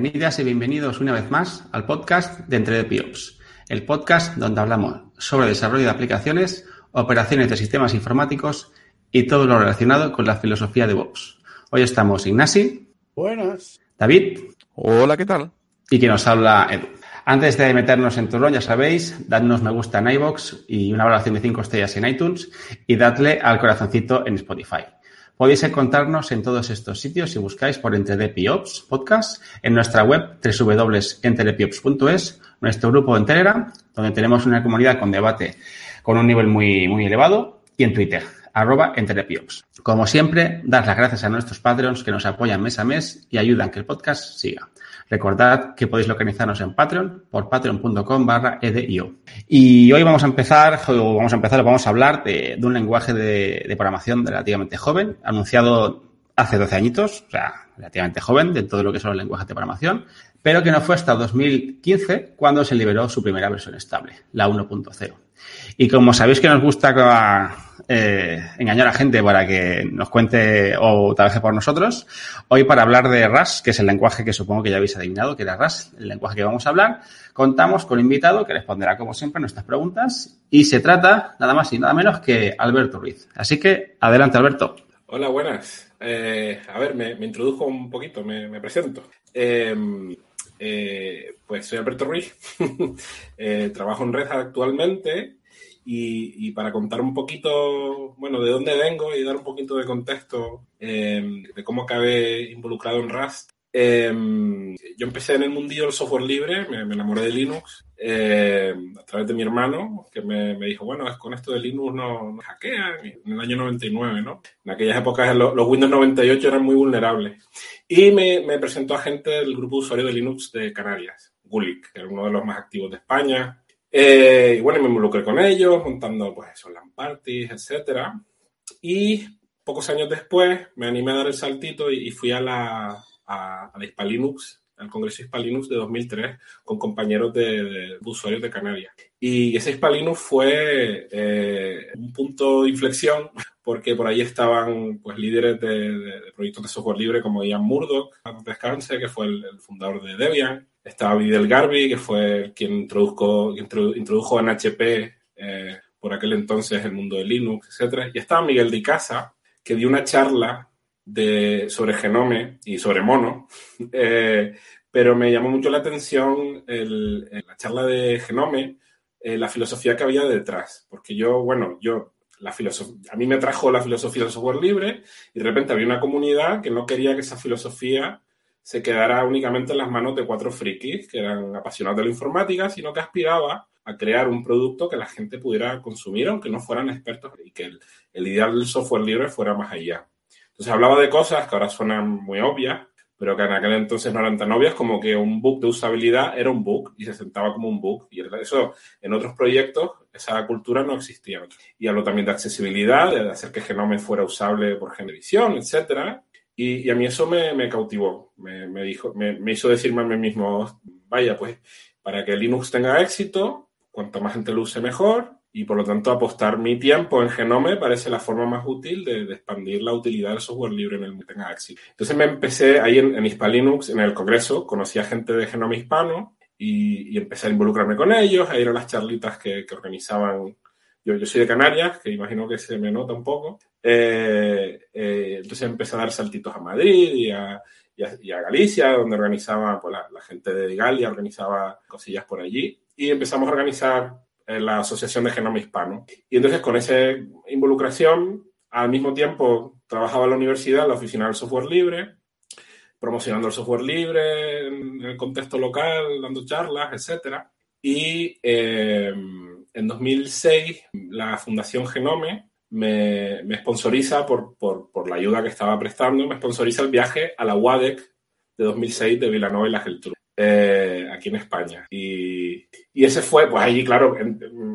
Bienvenidas y bienvenidos una vez más al podcast de Entre Piops, el podcast donde hablamos sobre desarrollo de aplicaciones, operaciones de sistemas informáticos y todo lo relacionado con la filosofía de Vox. Hoy estamos Ignasi. Buenas. David. Hola, ¿qué tal? Y quien nos habla Edu. Antes de meternos en turno, ya sabéis, dadnos me gusta en iVoox y una valoración de 5 estrellas en iTunes y dadle al corazoncito en Spotify. Podéis encontrarnos en todos estos sitios si buscáis por EntreDPOps Podcast, en nuestra web www.entredepiops.es, nuestro grupo en Telegram, donde tenemos una comunidad con debate con un nivel muy, muy elevado, y en Twitter, arroba. Como siempre, dar las gracias a nuestros Patreons que nos apoyan mes a mes y ayudan que el podcast siga. Recordad que podéis localizarnos en Patreon por patreon.com barra edio. Y hoy vamos a empezar, o vamos a empezar, vamos a hablar de, un lenguaje de, de, programación relativamente joven, anunciado hace 12 añitos, o sea, relativamente joven de todo lo que son los lenguajes de programación, pero que no fue hasta 2015 cuando se liberó su primera versión estable, la 1.0. Y como sabéis que nos gusta eh, engañar a gente para que nos cuente o trabaje por nosotros, hoy para hablar de RAS, que es el lenguaje que supongo que ya habéis adivinado que era RAS, el lenguaje que vamos a hablar, contamos con un invitado que responderá como siempre nuestras preguntas y se trata nada más y nada menos que Alberto Ruiz. Así que adelante Alberto. Hola, buenas. Eh, a ver, me, me, introdujo un poquito, me, me presento. Eh, eh, pues soy Alberto Ruiz, trabajo en Red actualmente y, y, para contar un poquito, bueno, de dónde vengo y dar un poquito de contexto eh, de cómo acabé involucrado en Rust. yo empecé en el mundillo del software libre, me, me enamoré de Linux a través de mi hermano, que me, me, dijo, bueno, con esto de Linux no, no hackean, en el año 99, ¿no? En aquellas épocas los, los Windows 98 eran muy vulnerables. Y me, me, presentó a gente del grupo de de Linux de Canarias, Gulic, que era uno de los más activos de España. Eh, y bueno, me involucré con ellos, montando pues eso, LAN parties, etc. Y pocos años después me animé a dar el saltito y, fui a la, a, la Hispalinux, al Congreso Hispalinux de 2003, con compañeros de, usuarios de Canarias. Y ese Hispalinux fue eh, un punto de inflexión porque por ahí estaban pues líderes de, proyectos de software libre como Ian Murdoch, descanse, que fue el, fundador de Debian. Estaba Vidal Garby, que fue quien introdujo, introdujo en HP eh, por aquel entonces el mundo de Linux, etc. Y estaba Miguel de Casa, que dio una charla de, sobre Genome y sobre Mono, eh, pero me llamó mucho la atención el, la charla de Genome, eh, la filosofía que había detrás, porque yo, bueno, yo la a mí me trajo la filosofía del software libre y de repente había una comunidad que no quería que esa filosofía se quedara únicamente en las manos de cuatro frikis que eran apasionados de la informática, sino que aspiraba a crear un producto que la gente pudiera consumir, aunque no fueran expertos, y que el, el ideal del software libre fuera más allá. Entonces hablaba de cosas que ahora suenan muy obvias, pero que en aquel entonces no eran tan obvias como que un bug de usabilidad era un bug y se sentaba como un bug. Y eso en otros proyectos, esa cultura no existía. Y habló también de accesibilidad, de hacer que Genome fuera usable por Genevisión, etc. Y, a mí eso me, cautivó. Me, me dijo, me, me, hizo decirme a mí mismo, vaya, pues para que Linux tenga éxito, cuanto más gente lo use mejor, y por lo tanto apostar mi tiempo en Genome parece la forma más útil de, de expandir la utilidad del software libre en el que tenga éxito. Entonces me empecé ahí en, en Hispalinux, en el congreso, conocí a gente de Genome hispano y, y, empecé a involucrarme con ellos, a ir a las charlitas que, que organizaban. Yo, yo, soy de Canarias, que imagino que se me nota un poco. Eh, eh, entonces empecé a dar saltitos a Madrid y a, y a, y a Galicia, donde organizaba pues, la, la gente de Galia, organizaba cosillas por allí. Y empezamos a organizar en la Asociación de Genoma Hispano. Y entonces con esa involucración, al mismo tiempo trabajaba en la universidad, la oficina del software libre, promocionando el software libre en el contexto local, dando charlas, etc. Y eh, en 2006 la Fundación Genome me, me sponsoriza por, por, por, la ayuda que estaba prestando, me sponsoriza el viaje a la UADEC de 2006 de Vilanova y la Geltrú eh, aquí en España. Y, y, ese fue, pues allí, claro,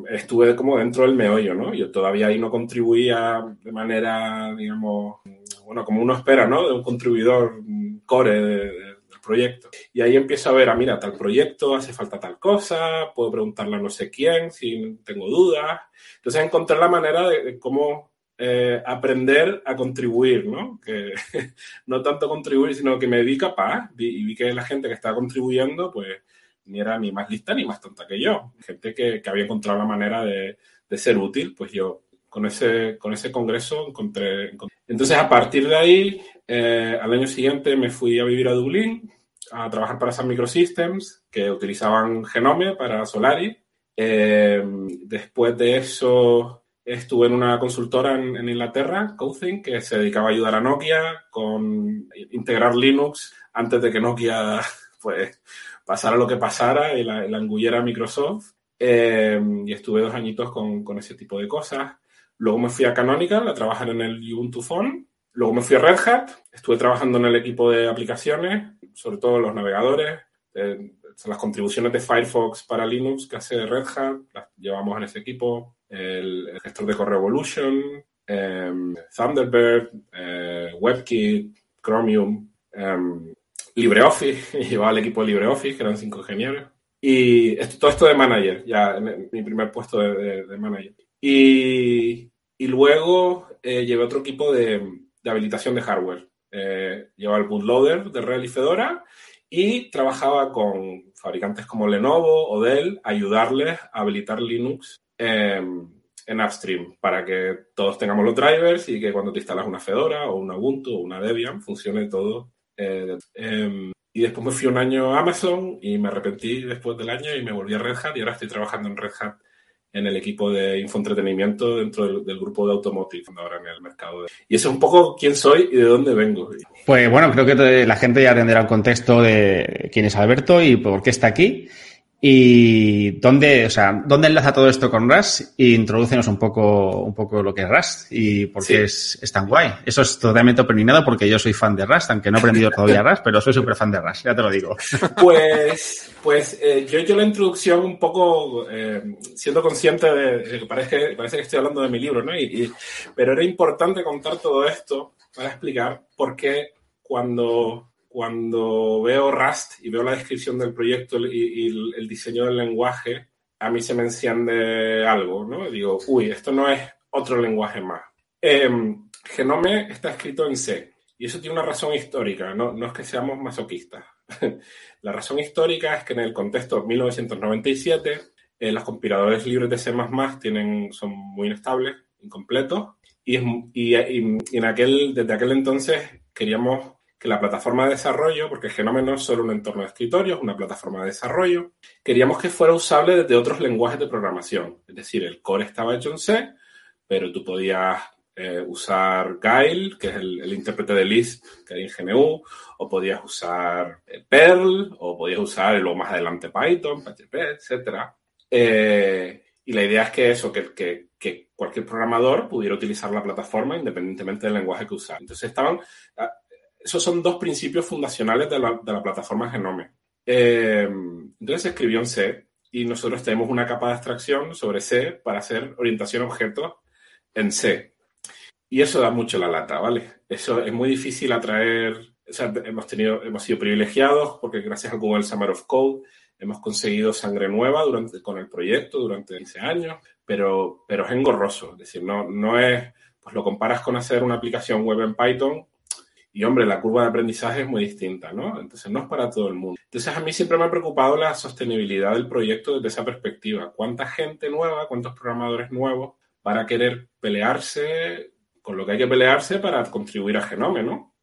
estuve como dentro del meollo, ¿no? Yo todavía ahí no contribuía de manera, digamos, bueno, como uno espera, ¿no? De un contribuidor core de, del proyecto. Y ahí empiezo a ver, ah, mira, tal proyecto, hace falta tal cosa, puedo preguntarle a no sé quién si tengo dudas. Entonces encontré la manera de, cómo eh, aprender a contribuir, ¿no? Que no tanto contribuir, sino que me vi capaz y vi que la gente que estaba contribuyendo, pues ni era ni más lista ni más tonta que yo. Gente que, que había encontrado la manera de, de, ser útil, pues yo con ese, con ese congreso encontré, Entonces, a partir de ahí, eh, al año siguiente me fui a vivir a Dublín, a trabajar para Sun Microsystems, que utilizaban Genome para Solaris. Eh, después de eso Estuve en una consultora en, Inglaterra, CodeThink, que se dedicaba a ayudar a Nokia con integrar Linux antes de que Nokia pues, pasara lo que pasara y la, la engullera Microsoft. Eh, y estuve dos añitos con, con, ese tipo de cosas. Luego me fui a Canonical a trabajar en el Ubuntu Phone. Luego me fui a Red Hat. Estuve trabajando en el equipo de aplicaciones, sobre todo los navegadores. Eh, las contribuciones de Firefox para Linux que hace Red Hat, las llevamos en ese equipo el, gestor de correo Evolution, em, Thunderbird, eh, WebKit, Chromium, em, LibreOffice, llevaba el equipo de LibreOffice, que eran cinco ingenieros. Y todo esto de manager, ya mi primer puesto de, manager. Y, y luego eh, llevé otro equipo de, de habilitación de hardware. Eh, llevaba el bootloader de Real y Fedora y trabajaba con fabricantes como Lenovo o Dell, ayudarles a habilitar Linux Em, en upstream para que todos tengamos los drivers y que cuando te instalas una Fedora o una Ubuntu o una Debian funcione todo. Eh, em, y después me fui un año a Amazon y me arrepentí después del año y me volví a Red Hat y ahora estoy trabajando en Red Hat en el equipo de infoentretenimiento dentro del, grupo de Automotive, ahora en el mercado. Y eso es un poco quién soy y de dónde vengo. Pues bueno, creo que la gente ya entenderá el contexto de quién es Alberto y por qué está aquí. ¿Y dónde, o sea, dónde enlaza todo esto con Rust? Y introdúcenos un poco, un poco lo que es Rust y por qué es, es, tan guay. Eso es totalmente opinionado porque yo soy fan de Rust, aunque no he aprendido todavía Rust, pero soy súper fan de Rust, ya te lo digo. Pues, pues eh, yo he hecho la introducción un poco eh, siendo consciente de, que parece, parece que estoy hablando de mi libro, ¿no? Y, pero era importante contar todo esto para explicar por qué cuando cuando veo Rust y veo la descripción del proyecto y, el diseño del lenguaje, a mí se me enciende algo, ¿no? Digo, uy, esto no es otro lenguaje más. Em, Genome está escrito en C y eso tiene una razón histórica, no, no es que seamos masoquistas. la razón histórica es que en el contexto de 1997 eh, los compiladores libres de C++ tienen, son muy inestables, incompletos, y, y, y, en aquel, desde aquel entonces queríamos la plataforma de desarrollo, porque Genome no es solo un entorno de escritorio, es una plataforma de desarrollo, queríamos que fuera usable desde otros lenguajes de programación. Es decir, el core estaba hecho en C, pero tú podías eh, usar Guile, que es el, intérprete de Lisp que hay en GNU, o podías usar eh, Perl, o podías usar luego más adelante Python, PHP, etc. Eh, y la idea es que eso, que, que, que, cualquier programador pudiera utilizar la plataforma independientemente del lenguaje que usara. Entonces estaban, ah, esos son dos principios fundacionales de la, plataforma Genome. Eh, entonces escribió en C y nosotros tenemos una capa de abstracción sobre C para hacer orientación a objetos en C. Y eso da mucho la lata, ¿vale? Eso es muy difícil atraer, o sea, hemos, tenido, hemos sido privilegiados porque gracias al Google Summer of Code hemos conseguido sangre nueva durante, con el proyecto durante 15 años, pero, pero es engorroso, es decir, no, no es, pues lo comparas con hacer una aplicación web en Python y hombre, la curva de aprendizaje es muy distinta, ¿no? Entonces no es para todo el mundo. Entonces a mí siempre me ha preocupado la sostenibilidad del proyecto desde esa perspectiva. ¿Cuánta gente nueva, cuántos programadores nuevos para querer pelearse con lo que hay que pelearse para contribuir a Genome, ¿no?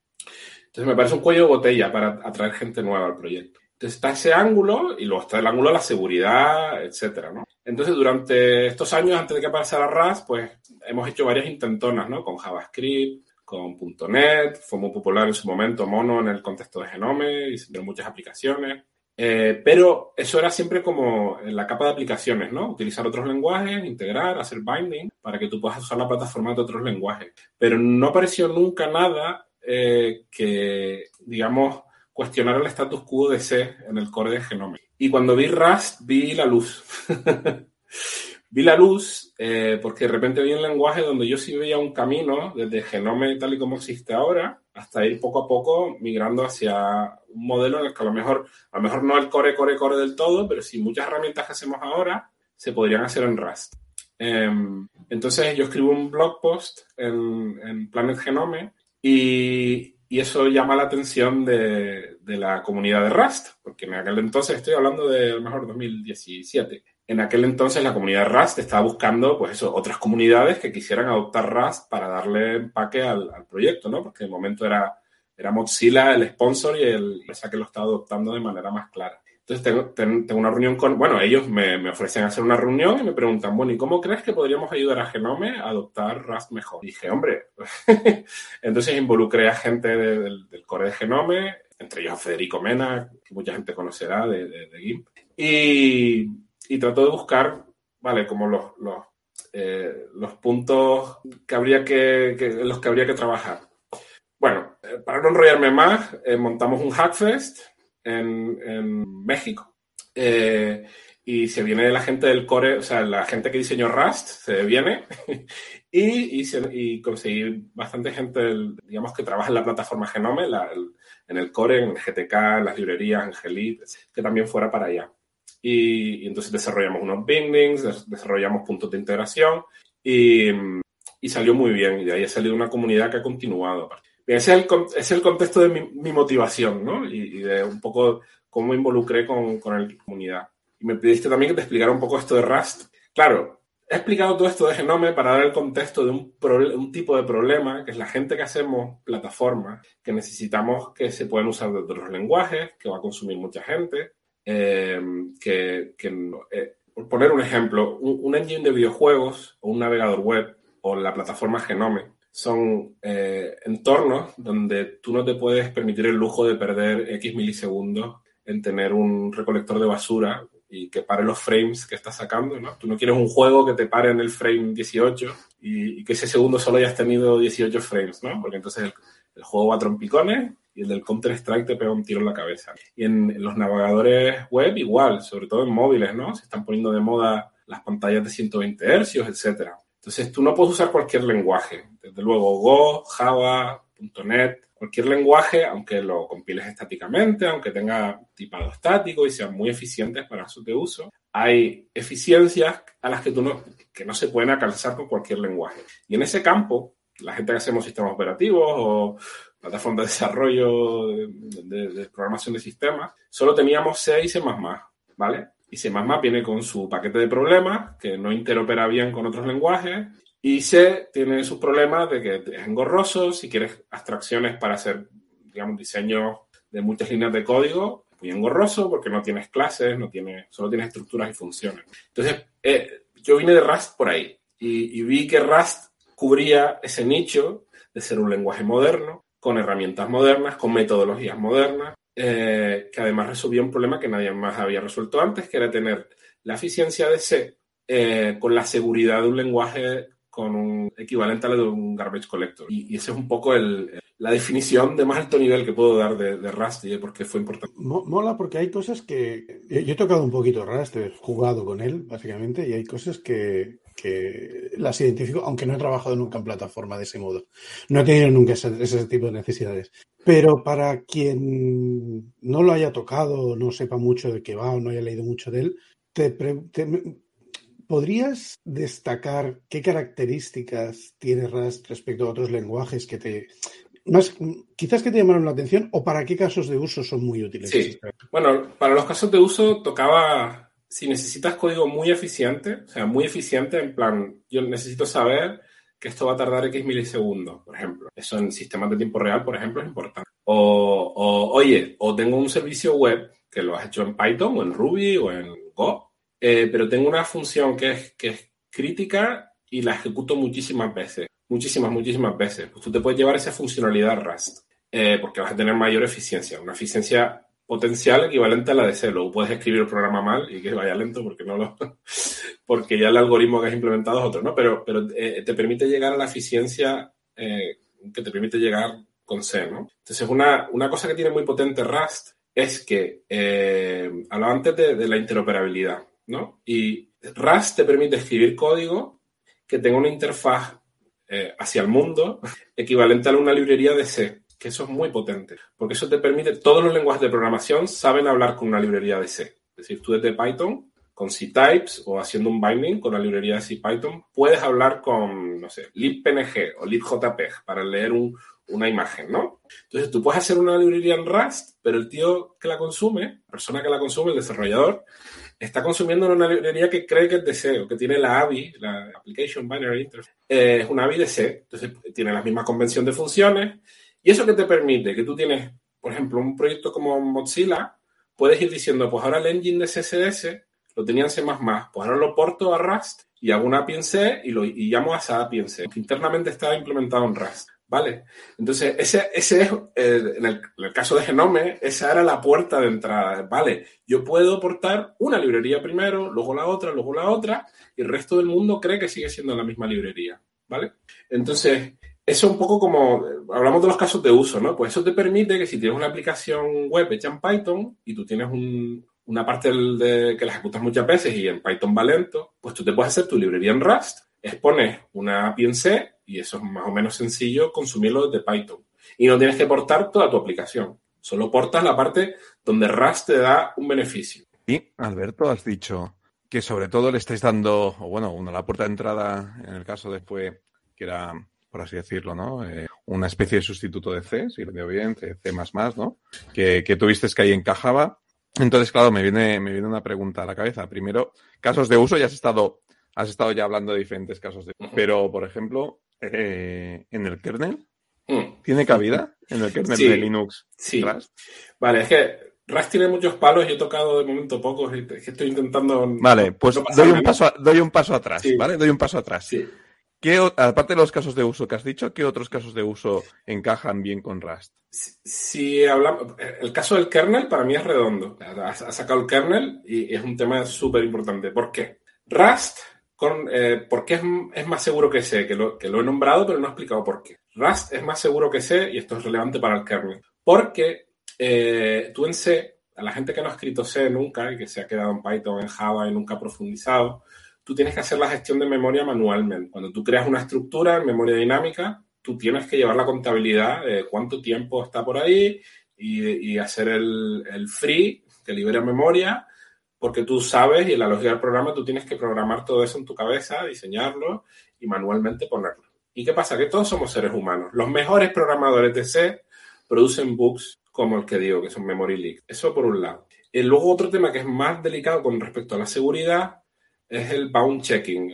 Entonces me parece un cuello de botella para atraer gente nueva al proyecto. Entonces está ese ángulo y luego está el ángulo de la seguridad, etcétera, ¿no? Entonces durante estos años, antes de que pasara RAS, pues hemos hecho varias intentonas, ¿no? Con JavaScript, con .NET, fue muy popular en su momento Mono en el contexto de Genome y de muchas aplicaciones. Eh, pero eso era siempre como en la capa de aplicaciones, ¿no? Utilizar otros lenguajes, integrar, hacer binding para que tú puedas usar la plataforma de otros lenguajes. Pero no apareció nunca nada eh, que, digamos, cuestionara el status quo de C en el core de Genome. Y cuando vi Rust, vi la luz. vi la luz eh, porque de repente vi un lenguaje donde yo sí veía un camino desde Genome tal y como existe ahora hasta ir poco a poco migrando hacia un modelo en el que a lo mejor, a lo mejor no el core, core, core del todo, pero sí muchas herramientas que hacemos ahora se podrían hacer en Rust. Em, Entonces yo escribo un blog post en, en Planet Genome y, y, eso llama la atención de, de, la comunidad de Rust, porque en aquel entonces, estoy hablando de a lo mejor 2017, en aquel entonces la comunidad Rust estaba buscando, pues eso, otras comunidades que quisieran adoptar Rust para darle empaque al, proyecto, ¿no? Porque el momento era, era Mozilla el sponsor y el esa que lo estaba adoptando de manera más clara. Entonces tengo, tengo, una reunión con, bueno, ellos me, me, ofrecen hacer una reunión y me preguntan, bueno, ¿y cómo crees que podríamos ayudar a Genome a adoptar Rust mejor? Y dije, hombre, entonces involucré a gente de, del, core de Genome, entre ellos a Federico Mena, que mucha gente conocerá de, de, de GIMP, y, y trato de buscar, vale, como los, los, eh, puntos que habría que, los que habría que trabajar. Bueno, eh, para no enrollarme más, eh, montamos un Hackfest en, en México. Y se viene la gente del core, o sea, la gente que diseñó Rust se viene y, y, se, conseguí bastante gente, digamos, que trabaja en la plataforma Genome, el, en el core, en GTK, en las librerías, en Gelit, que también fuera para allá. Y, y, entonces desarrollamos unos bindings, desarrollamos puntos de integración y, y, salió muy bien. Y de ahí ha salido una comunidad que ha continuado. Bien, ese es el, es el contexto de mi, mi motivación, ¿no? Y, y, de un poco cómo involucré con, con la comunidad. Y me pediste también que te explicara un poco esto de Rust. Claro, he explicado todo esto de Genome para dar el contexto de un, un, tipo de problema, que es la gente que hacemos plataformas, que necesitamos que se puedan usar de otros lenguajes, que va a consumir mucha gente, eh, que, eh, por poner un ejemplo, un, un engine de videojuegos o un navegador web o la plataforma Genome son eh, entornos donde tú no te puedes permitir el lujo de perder X milisegundos en tener un recolector de basura y que pare los frames que estás sacando, ¿no? Tú no quieres un juego que te pare en el frame 18 y, que ese segundo solo hayas tenido 18 frames, ¿no? Porque entonces el juego va a trompicones y el del Counter-Strike te pega un tiro en la cabeza. Y en, los navegadores web igual, sobre todo en móviles, ¿no? Se están poniendo de moda las pantallas de 120 Hz, etcétera. Entonces tú no puedes usar cualquier lenguaje. Desde luego Go, Java, .NET, cualquier lenguaje, aunque lo compiles estáticamente, aunque tenga tipado estático y sean muy eficientes para su uso, hay eficiencias a las que, tú no, que no se pueden alcanzar con cualquier lenguaje. Y en ese campo, la gente que hacemos sistemas operativos o plataformas de desarrollo de, programación de sistemas, solo teníamos C y C++, ¿vale? Y C++ viene con su paquete de problemas que no interopera bien con otros lenguajes. Y C tiene sus problemas de que es engorroso, si quieres abstracciones para hacer, digamos, diseño de muchas líneas de código, muy engorroso porque no tienes clases, no tiene, solo tienes estructuras y funciones. Entonces, eh, yo vine de Rust por ahí y, y vi que Rust cubría ese nicho de ser un lenguaje moderno, con herramientas modernas, con metodologías modernas, eh, que además resolvía un problema que nadie más había resuelto antes, que era tener la eficiencia de C eh, con la seguridad de un lenguaje con un equivalente a la de un garbage collector. Y, y ese es un poco el, la definición de más alto nivel que puedo dar de, de Rust y de por qué fue importante. Mola porque hay cosas que... Yo he tocado un poquito Rust, he jugado con él, básicamente, y hay cosas que, que las identifico, aunque no he trabajado nunca en plataforma de ese modo. No he tenido nunca ese, ese tipo de necesidades. Pero para quien no lo haya tocado, no sepa mucho de qué va o no haya leído mucho de él, te, te, ¿podrías destacar qué características tiene Rust respecto a otros lenguajes que te... Más, quizás que te llamaron la atención o para qué casos de uso son muy útiles? Sí. Bueno, para los casos de uso tocaba si necesitas código muy eficiente, o sea, muy eficiente, en plan, yo necesito saber que esto va a tardar X milisegundos, por ejemplo. Eso en sistemas de tiempo real, por ejemplo, es importante. O, o, oye, o tengo un servicio web que lo has hecho en Python o en Ruby o en Go, eh, pero tengo una función que es, que es crítica y la ejecuto muchísimas veces. Muchísimas, muchísimas veces. Pues tú te puedes llevar esa funcionalidad Rust, eh, porque vas a tener mayor eficiencia. Una eficiencia potencial equivalente a la de C. Luego puedes escribir el programa mal y que vaya lento porque no lo porque ya el algoritmo que has implementado es otro, ¿no? Pero, pero eh, te permite llegar a la eficiencia eh, que te permite llegar con C, ¿no? Entonces, una, una cosa que tiene muy potente Rust es que eh, hablaba antes de, de, la interoperabilidad, ¿no? Y Rust te permite escribir código que tenga una interfaz eh, hacia el mundo equivalente a una librería de C que eso es muy potente, porque eso te permite, todos los lenguajes de programación saben hablar con una librería de C. Es decir, tú desde Python con C-Types o haciendo un binding con la librería de CPython, puedes hablar con, no sé, libpng o libjpeg para leer una imagen, ¿no? Entonces tú puedes hacer una librería en Rust, pero el tío que la consume, la persona que la consume, el desarrollador, está consumiendo una librería que cree que es de C o que tiene la ABI, la Application Binary Interface, eh, es una ABI de C, entonces tiene la misma convención de funciones y eso que te permite que tú tienes, por ejemplo, un proyecto como Mozilla, puedes ir diciendo, pues ahora el engine de CSS lo tenía en C++, pues ahora lo porto a Rust y hago una API en C y, lo, y llamo a esa API en C, que internamente está implementado en Rust. ¿Vale? Entonces, ese, ese es, eh, en, el, caso de Genome, esa era la puerta de entrada. ¿Vale? Yo puedo portar una librería primero, luego la otra, luego la otra, y el resto del mundo cree que sigue siendo la misma librería. ¿Vale? Entonces, eso un poco como, hablamos de los casos de uso, ¿no? Pues eso te permite que si tienes una aplicación web hecha en Python y tú tienes un, una parte de, que la ejecutas muchas veces y en Python va lento, pues tú te puedes hacer tu librería en Rust, expones una API en C y eso es más o menos sencillo consumirlo desde Python. Y no tienes que portar toda tu aplicación, solo portas la parte donde Rust te da un beneficio. Y, Alberto, has dicho que sobre todo le estáis dando, bueno, una, la puerta de entrada en el caso de fue, que era, por así decirlo, ¿no? Eh, una especie de sustituto de C, si lo veo bien, C, C++, ¿no? Que, que tuviste que ahí encajaba entonces, claro, me viene, me viene una pregunta a la cabeza. Primero, casos de uso, ya has estado, has estado ya hablando de diferentes casos de uso. Pero, por ejemplo, eh, en el kernel, mm. ¿tiene cabida en el kernel de Linux? Sí. Vale, es que Rust tiene muchos palos y he tocado de momento pocos. Es que estoy intentando. Vale, pues doy, un paso, doy un paso atrás, ¿vale? Doy un paso atrás. Sí. ¿Qué, aparte de los casos de uso que has dicho, ¿qué otros casos de uso encajan bien con Rust? Si, hablamos, el caso del kernel para mí es redondo. Ha sacado el kernel y es un tema súper importante. ¿Por qué? Rust, con, eh, ¿por qué es, más seguro que C? Que lo, que lo he nombrado, pero no he explicado por qué. Rust es más seguro que C y esto es relevante para el kernel. Porque eh, tú en C, a la gente que no ha escrito C nunca y que se ha quedado en Python, en Java y nunca ha profundizado, tú tienes que hacer la gestión de memoria manualmente. Cuando tú creas una estructura en memoria dinámica, tú tienes que llevar la contabilidad de cuánto tiempo está por ahí y, hacer el, free que libera memoria, porque tú sabes y en la lógica del programa tú tienes que programar todo eso en tu cabeza, diseñarlo y manualmente ponerlo. ¿Y qué pasa? Que todos somos seres humanos. Los mejores programadores de C producen bugs como el que digo, que son memory leak. Eso por un lado. Y luego otro tema que es más delicado con respecto a la seguridad es el bound checking,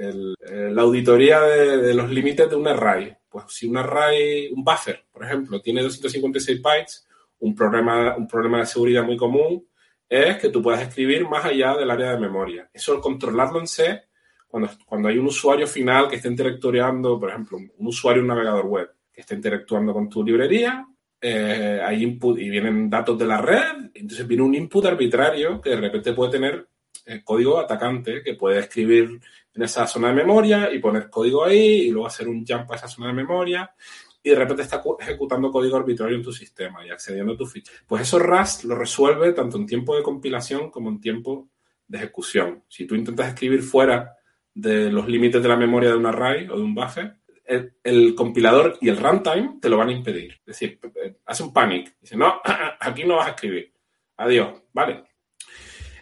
el, la auditoría de, los límites de un array. Pues si un array, un buffer, por ejemplo, tiene 256 bytes, un problema, un problema de seguridad muy común es que tú puedas escribir más allá del área de memoria. Eso controlarlo en C, cuando, cuando hay un usuario final que esté interactuando, por ejemplo, un usuario, un navegador web, que esté interactuando con tu librería, eh, hay input y vienen datos de la red, entonces viene un input arbitrario que de repente puede tener el código atacante que puede escribir en esa zona de memoria y poner código ahí y luego hacer un jump a esa zona de memoria y de repente está ejecutando código arbitrario en tu sistema y accediendo a tu ficha. Pues eso Rust lo resuelve tanto en tiempo de compilación como en tiempo de ejecución. Si tú intentas escribir fuera de los límites de la memoria de un array o de un buffer, el, el, compilador y el runtime te lo van a impedir. Es decir, hace un panic. Dice, no, aquí no vas a escribir. Adiós. Vale.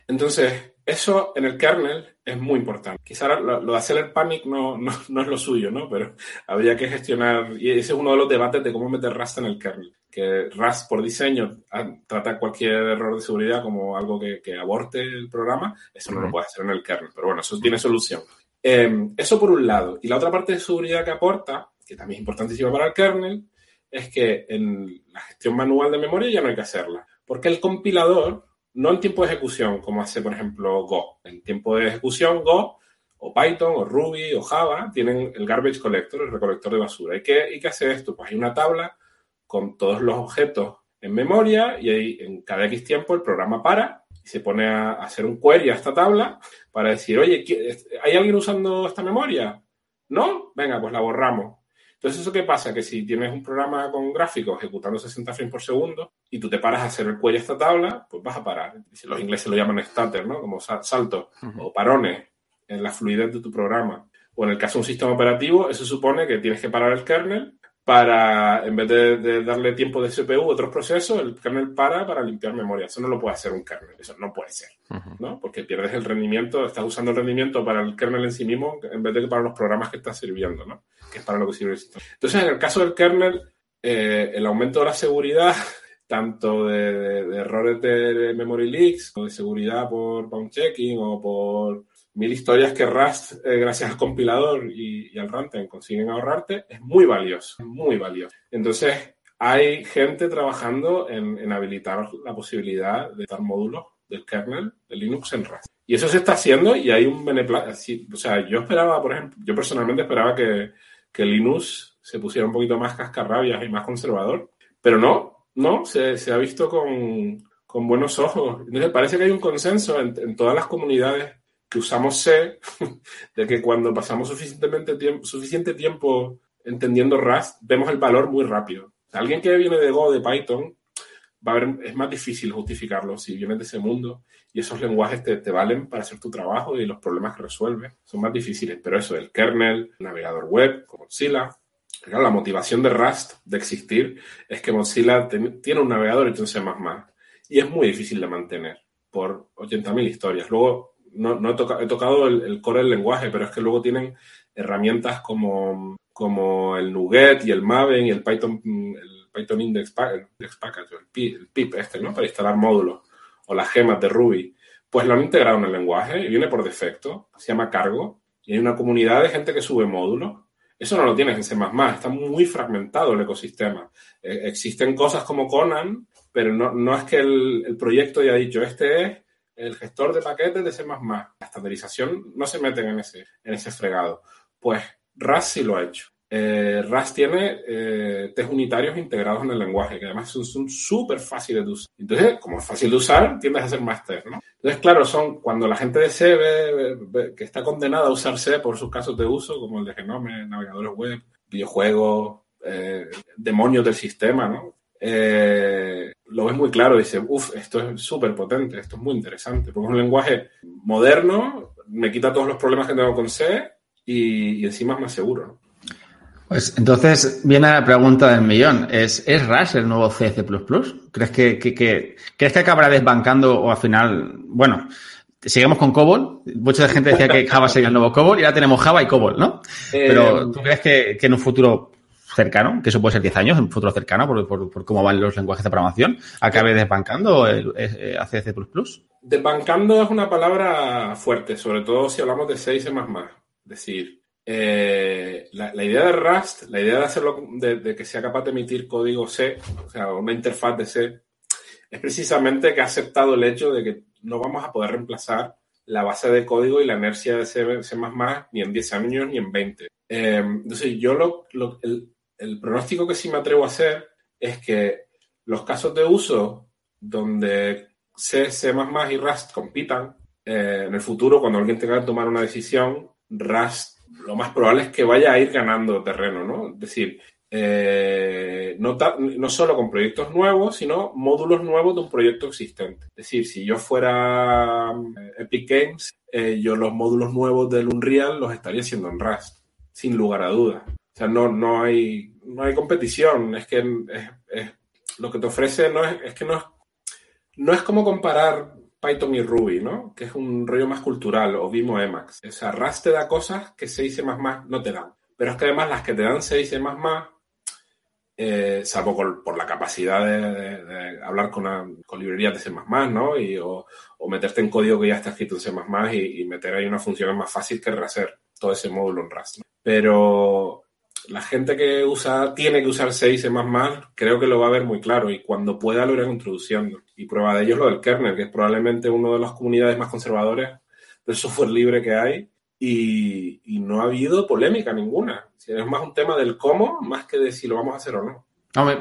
Entonces, eso en el kernel es muy importante. Quizá lo, de hacer el panic no, no, es lo suyo, ¿no? Pero habría que gestionar, y ese es uno de los debates de cómo meter Rust en el kernel. Que Rust por diseño ah, trata cualquier error de seguridad como algo que, aborte el programa, eso no lo puede hacer en el kernel. Pero bueno, eso tiene solución. Em, eso por un lado. Y la otra parte de seguridad que aporta, que también es importantísima para el kernel, es que en la gestión manual de memoria ya no hay que hacerla. Porque el compilador no en tiempo de ejecución, como hace, por ejemplo, Go. En tiempo de ejecución, Go, o Python, o Ruby, o Java, tienen el garbage collector, el recolector de basura. ¿Y qué, hace esto? Pues hay una tabla con todos los objetos en memoria y ahí en cada X tiempo el programa para y se pone a hacer un query a esta tabla para decir, oye, ¿hay alguien usando esta memoria? ¿No? Venga, pues la borramos. Entonces, ¿eso qué pasa? Que si tienes un programa con gráficos ejecutando 60 frames por segundo y tú te paras a hacer el cuello a esta tabla, pues vas a parar. Los ingleses lo llaman stutter, ¿no? Como saltos o parones en la fluidez de tu programa. O en el caso de un sistema operativo, eso supone que tienes que parar el kernel para, en vez de, darle tiempo de CPU a otros procesos, el kernel para para limpiar memoria. Eso no lo puede hacer un kernel, eso no puede ser, ¿no? Porque pierdes el rendimiento, estás usando el rendimiento para el kernel en sí mismo en vez de para los programas que estás sirviendo, ¿no? Que es para lo que sirve el sistema. Entonces, en el caso del kernel, eh, el aumento de la seguridad, tanto de, errores de memory leaks, o de seguridad por bound checking o por mil historias que Rust, eh, gracias al compilador y, al runtime, consiguen ahorrarte, es muy valioso, muy valioso. Entonces, hay gente trabajando en, habilitar la posibilidad de dar módulos del kernel de Linux en Rust. Y eso se está haciendo y hay un beneplácito. O sea, yo esperaba, por ejemplo, yo personalmente esperaba que, que Linux se pusiera un poquito más cascarrabias y más conservador, pero no, no, se, ha visto con, buenos ojos. Entonces parece que hay un consenso en todas las comunidades que usamos C, de que cuando pasamos suficientemente tiempo, suficiente tiempo entendiendo Rust, vemos el valor muy rápido. alguien que viene de Go de Python, va a ver, es más difícil justificarlo si vienes de ese mundo y esos lenguajes te, te valen para hacer tu trabajo y los problemas que resuelves son más difíciles. Pero eso, el kernel, el navegador web, como Mozilla, la motivación de Rust de existir es que Mozilla tiene un navegador hecho en C++ y es muy difícil de mantener por 80.000 historias. Luego, no, no he, tocado el, core del lenguaje, pero es que luego tienen herramientas como, como el NuGet y el Maven y el Python, el Python Index, Package, el, PIP, este, ¿no? Para instalar módulos, o las gemas de Ruby. Pues lo han integrado en el lenguaje y viene por defecto, se llama cargo, y hay una comunidad de gente que sube módulos. Eso no lo tienes en C++, está muy fragmentado el ecosistema. Eh, existen cosas como Conan, pero no, no es que el, el proyecto haya dicho, este es el gestor de paquetes de C++, la estandarización no se meten en ese, en ese fregado. Pues Rust sí lo ha hecho. Eh, Rust tiene eh, test unitarios integrados en el lenguaje, que además son súper fáciles de usar. Entonces, como es fácil de usar, tiendes a hacer más test, ¿no? Entonces, claro, son cuando la gente de C ve, que está condenada a usar C por sus casos de uso, como el de Genome, navegadores web, videojuegos, eh, demonios del sistema, ¿no? Eh, lo ves muy claro, dice, uff, esto es súper potente, esto es muy interesante, porque es un lenguaje moderno, me quita todos los problemas que tengo con C y, encima es más seguro. Pues entonces viene la pregunta del millón. ¿Es, ¿es RAS el nuevo C++? ¿Crees que, que, ¿Crees que acabará desbancando o al final, bueno, seguimos con COBOL? Mucha gente decía que Java sería el nuevo COBOL y ahora tenemos Java y COBOL, ¿no? Eh, Pero ¿tú crees que, que en un futuro cercano, que eso puede ser 10 años, en un futuro cercano, por, cómo van los lenguajes de programación, acabe desbancando el, el, C++? Desbancando es una palabra fuerte, sobre todo si hablamos de C y C++. Es decir, eh, la, idea de Rust, la idea de hacerlo, de, que sea capaz de emitir código C, o sea, una interfaz de C, es precisamente que ha aceptado el hecho de que no vamos a poder reemplazar la base de código y la inercia de C, C++ ni en 10 años ni en 20. Eh, entonces, yo lo, lo el, el pronóstico que sí me atrevo a hacer es que los casos de uso donde C, C++ y Rust compitan, eh, en el futuro, cuando alguien tenga que tomar una decisión, Rust lo más probable es que vaya a ir ganando terreno, ¿no? Es decir, eh, no, no, solo con proyectos nuevos, sino módulos nuevos de un proyecto existente. Es decir, si yo fuera eh, Epic Games, yo los módulos nuevos del Unreal los estaría haciendo en Rust, sin lugar a dudas. O sea, no, no, hay, no hay competición. Es que es, lo que te ofrece no es, es que no es, no es como comparar Python y Ruby, ¿no? Que es un rollo más cultural, o Vimo Emacs. O sea, Rust te da cosas que C y más no te dan. Pero es que además las que te dan C y C++, eh, salvo por, la capacidad de, hablar con, con, librerías de C++, ¿no? Y, o, meterte en código que ya está escrito en C++ y, y meter ahí una función más fácil que rehacer todo ese módulo en Rust. Pero la gente que usa, tiene que usar 6 C++, creo que lo va a ver muy claro y cuando pueda lo irá introduciendo. Y prueba de ello es lo del kernel, que es probablemente una de las comunidades más conservadoras del software libre que hay y, no ha habido polémica ninguna. Es más un tema del cómo más que de si lo vamos a hacer o no. Hombre,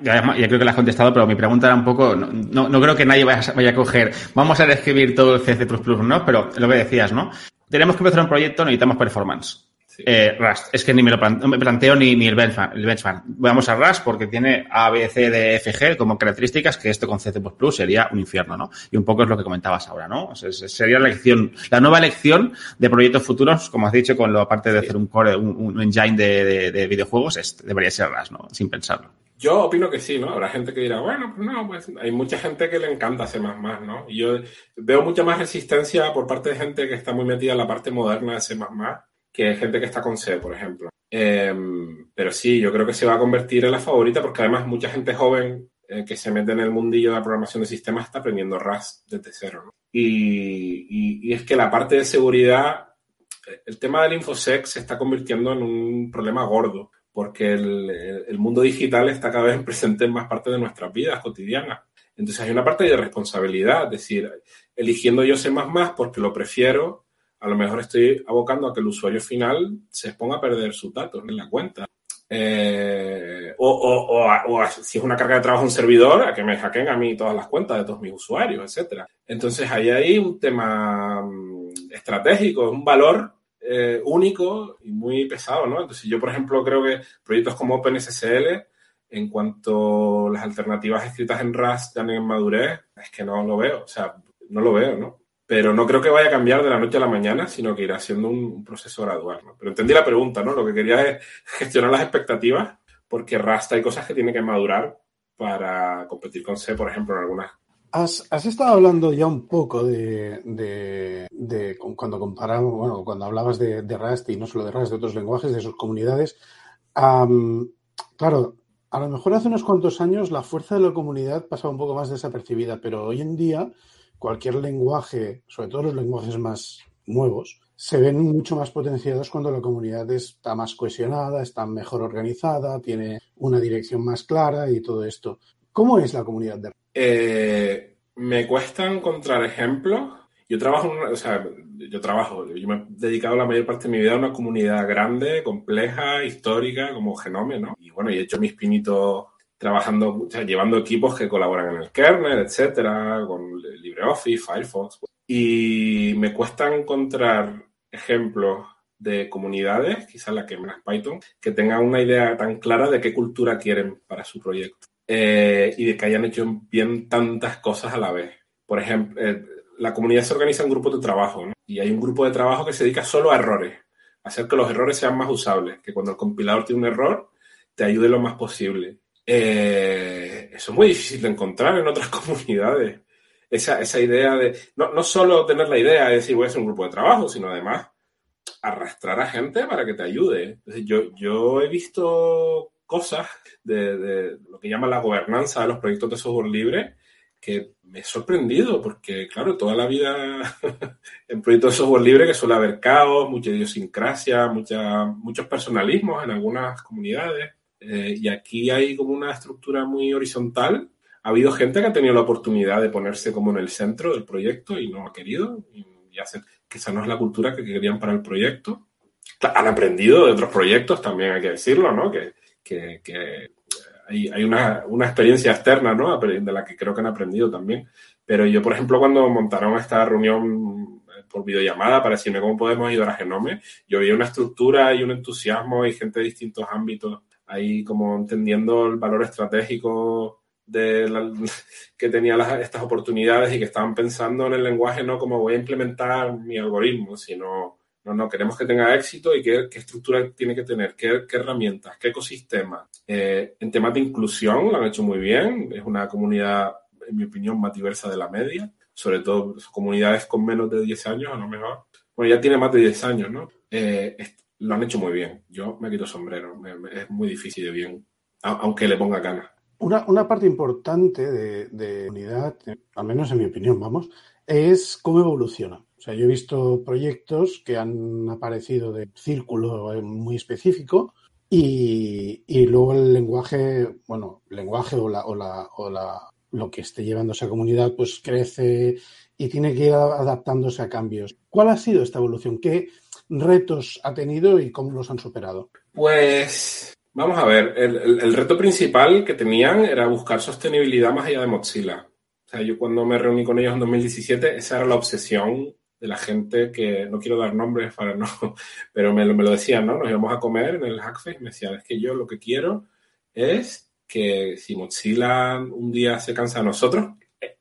ya, creo que lo has contestado, pero mi pregunta era un poco, no, creo que nadie vaya, vaya, a coger, vamos a reescribir todo el C++, ¿no? Pero lo que decías, ¿no? Tenemos que empezar un proyecto, necesitamos performance Eh, Rust. Es que ni me lo planteo, me planteo ni, ni el, benchmark, el benchmark. Vamos a Rust porque tiene A, B, C, D, F, G como características que esto con C++ sería un infierno, ¿no? Y un poco es lo que comentabas ahora, ¿no? O sea, sería la elección, la nueva elección de proyectos futuros, como has dicho, con lo aparte de hacer un core, un, un engine de, de, de videojuegos, es, debería ser Rust, ¿no? Sin pensarlo. Yo opino que sí, ¿no? Habrá gente que dirá, bueno, pues no, pues hay mucha gente que le encanta C++, ¿no? Y yo veo mucha más resistencia por parte de gente que está muy metida en la parte moderna de C++, que gente que está con C, por ejemplo. Eh, pero sí, yo creo que se va a convertir en la favorita porque además mucha gente joven eh, que se mete en el mundillo de la programación de sistemas está aprendiendo Rust desde cero. Y, y, es que la parte de seguridad, el tema del InfoSec se está convirtiendo en un problema gordo porque el, el mundo digital está cada vez presente en más parte de nuestras vidas cotidianas. Entonces hay una parte de responsabilidad, es decir, eligiendo yo C++ porque lo prefiero a lo mejor estoy abocando a que el usuario final se exponga a perder sus datos en la cuenta. Eh, o, o, o, si es una carga de trabajo un servidor, a que me hackeen a mí todas las cuentas de todos mis usuarios, etc. Entonces, ahí hay un tema estratégico, un valor eh, único y muy pesado, ¿no? Entonces, yo, por ejemplo, creo que proyectos como OpenSSL, en cuanto las alternativas escritas en Rust ya en madurez, es que no lo veo, o sea, no lo veo, ¿no? Pero no creo que vaya a cambiar de la noche a la mañana, sino que irá siendo un proceso gradual. Pero entendí la pregunta, ¿no? Lo que quería es gestionar las expectativas, porque Rasta hay cosas que tiene que madurar para competir con C, por ejemplo, en algunas. Has, has estado hablando ya un poco de, de, cuando comparamos, bueno, cuando hablabas de, de, Rust y no solo de Rust, de otros lenguajes, de sus comunidades. Claro, a lo mejor hace unos cuantos años la fuerza de la comunidad pasaba un poco más desapercibida, pero hoy en día cualquier lenguaje, sobre todo los lenguajes más nuevos, se ven mucho más potenciados cuando la comunidad está más cohesionada, está mejor organizada, tiene una dirección más clara y todo esto. ¿Cómo es la comunidad de eh, Me cuesta encontrar ejemplos. Yo trabajo, o sea, yo trabajo, yo me he dedicado la mayor parte de mi vida a una comunidad grande, compleja, histórica, como Genome, ¿no? Y bueno, he hecho mis pinitos trabajando, o sea, llevando equipos que colaboran en el kernel, etcétera, con LibreOffice, Firefox. Y me cuesta encontrar ejemplos de comunidades, quizás la que más Python, que tengan una idea tan clara de qué cultura quieren para su proyecto. Eh, y de que hayan hecho bien tantas cosas a la vez. Por ejemplo, eh, la comunidad se organiza en grupos de trabajo, ¿no? Y hay un grupo de trabajo que se dedica solo a errores, a hacer que los errores sean más usables, que cuando el compilador tiene un error, te ayude lo más posible eh, eso es muy difícil de encontrar en otras comunidades. Esa, esa idea de, no, no solo tener la idea de decir voy a hacer un grupo de trabajo, sino además arrastrar a gente para que te ayude. yo, yo he visto cosas de, de, lo que llaman la gobernanza de los proyectos de software libre que me he sorprendido porque, claro, toda la vida en proyectos de software libre que suele haber caos, mucha idiosincrasia, mucha, muchos personalismos en algunas comunidades. Eh, y aquí hay como una estructura muy horizontal. Ha habido gente que ha tenido la oportunidad de ponerse como en el centro del proyecto y no ha querido. Y, y hace, que esa no es la cultura que querían para el proyecto. Han aprendido de otros proyectos, también hay que decirlo, ¿no? Que, que, que hay, hay una, una, experiencia externa, ¿no? De la que creo que han aprendido también. Pero yo, por ejemplo, cuando montaron esta reunión por videollamada para decirme cómo podemos ayudar a Genome, yo vi una estructura y un entusiasmo y gente de distintos ámbitos ahí como entendiendo el valor estratégico de que tenía estas oportunidades y que estaban pensando en el lenguaje no como voy a implementar mi algoritmo, sino no, no, queremos que tenga éxito y qué, qué estructura tiene que tener, qué, qué herramientas, qué ecosistema. Eh, en temas de inclusión lo han hecho muy bien, es una comunidad, en mi opinión, más diversa de la media, sobre todo comunidades con menos de 10 años a lo mejor. Bueno, ya tiene más de 10 años, ¿no? Eh, lo han hecho muy bien. Yo me quito sombrero. Es muy difícil de bien, aunque le ponga ganas. Una, una, parte importante de, de, unidad, al menos en mi opinión, vamos, es cómo evoluciona. O sea, yo he visto proyectos que han aparecido de círculo muy específico y, y luego el lenguaje, bueno, lenguaje o, la, o, la, o la, lo que esté llevando esa comunidad, pues crece y tiene que ir adaptándose a cambios. ¿Cuál ha sido esta evolución? ¿Qué, retos ha tenido y cómo los han superado? Pues vamos a ver, el, reto principal que tenían era buscar sostenibilidad más allá de Mozilla. O sea, yo cuando me reuní con ellos en 2017, esa era la obsesión de la gente que, no quiero dar nombres para no, pero me, me lo decían, ¿no? Nos íbamos a comer en el Hackfest y me decían, es que yo lo que quiero es que si Mozilla un día se cansa de nosotros,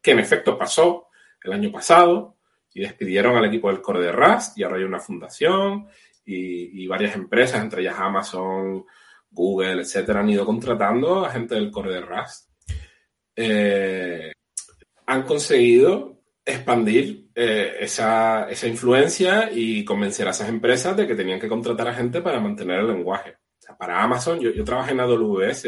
que en efecto pasó el año pasado, y despidieron al equipo del core de Rust, y ahora hay una fundación y, varias empresas, entre ellas Amazon, Google, etcétera, han ido contratando a gente del core de. Eh, han conseguido expandir eh, esa, esa, influencia y convencer a esas empresas de que tenían que contratar a gente para mantener el lenguaje. O sea, para Amazon, yo, yo trabajé en AWS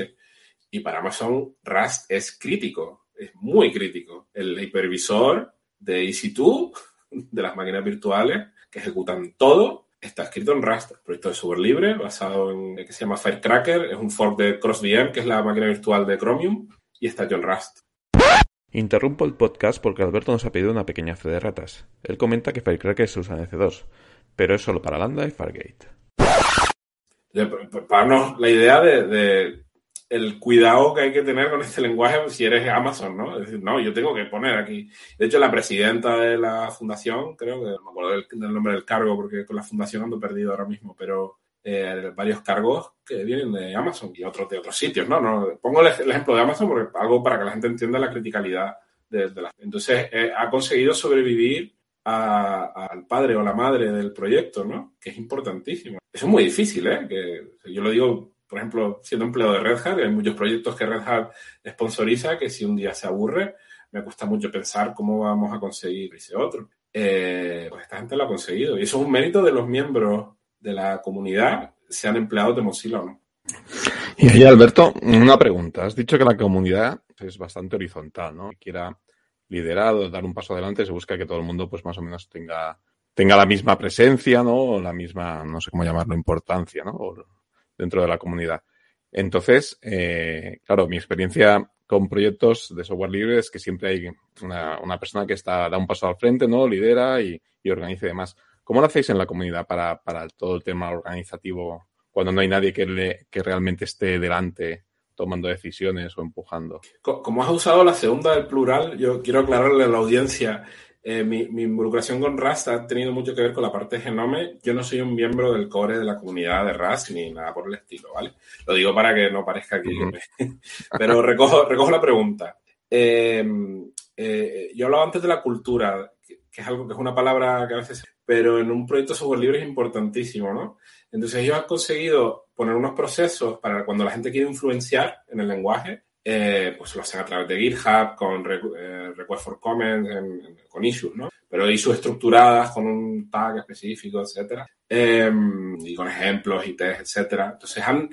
y para Amazon Rust es crítico, es muy crítico. El hipervisor de EC2, de las máquinas virtuales que ejecutan todo, está escrito en Rust, proyecto de software libre basado en que se llama Firecracker, es un fork de CrossVM, que es la máquina virtual de Chromium, y está hecho en Rust. Interrumpo el podcast porque Alberto nos ha pedido una pequeña fe de ratas. Él comenta que Firecracker se usa en EC2, pero es solo para Lambda y Fargate. Para darnos la idea de, de, el cuidado que hay que tener con este lenguaje si eres Amazon, ¿no? Es decir, no, yo tengo que poner aquí. De hecho, la presidenta de la fundación, creo que no me acuerdo del, nombre del cargo porque con la fundación ando perdido ahora mismo, pero eh, varios cargos que vienen de Amazon y otros de otros sitios, ¿no? no pongo el, el, ejemplo de Amazon porque algo para que la gente entienda la criticalidad de, de la... Entonces, eh, ha conseguido sobrevivir al padre o la madre del proyecto, ¿no? Que es importantísimo. Eso es muy difícil, ¿eh? Que yo lo digo, por ejemplo, siendo empleado de Red Hat, hay muchos proyectos que Red Hat sponsoriza que si un día se aburre, me cuesta mucho pensar cómo vamos a conseguir ese otro. Eh, pues esta gente lo ha conseguido. Y eso es un mérito de los miembros de la comunidad, sean empleados de Mozilla o no. Y ahí, Alberto, una pregunta. Has dicho que la comunidad es bastante horizontal, ¿no? Quiera liderado, dar un paso adelante, se busca que todo el mundo, pues más o menos tenga, tenga la misma presencia, ¿no? O la misma, no sé cómo llamarlo, importancia, ¿no? O dentro de la comunidad. Entonces, eh, claro, mi experiencia con proyectos de software libre es que siempre hay una, persona que está, da un paso al frente, ¿no? Lidera y, y organiza y demás. ¿Cómo lo hacéis en la comunidad para, para todo el tema organizativo cuando no hay nadie que, le, que realmente esté delante tomando decisiones o empujando? Como has usado la segunda del plural, yo quiero aclararle a la audiencia. Eh, mi, mi, involucración con Rust ha tenido mucho que ver con la parte de Genome. Yo no soy un miembro del core de la comunidad de Rust ni nada por el estilo, ¿vale? Lo digo para que no parezca aquí. Uh -huh. Pero recojo, recojo la pregunta. Eh, eh, yo hablaba antes de la cultura, que, que es algo que es una palabra que a veces pero en un proyecto software libre es importantísimo, ¿no? Entonces ellos han conseguido poner unos procesos para cuando la gente quiere influenciar en el lenguaje, eh, pues lo hacen a través de GitHub, con eh, Request for Comments, en, en, con issues, ¿no? Pero issues estructuradas con un tag específico, etcétera, eh, y con ejemplos y etcétera. Entonces han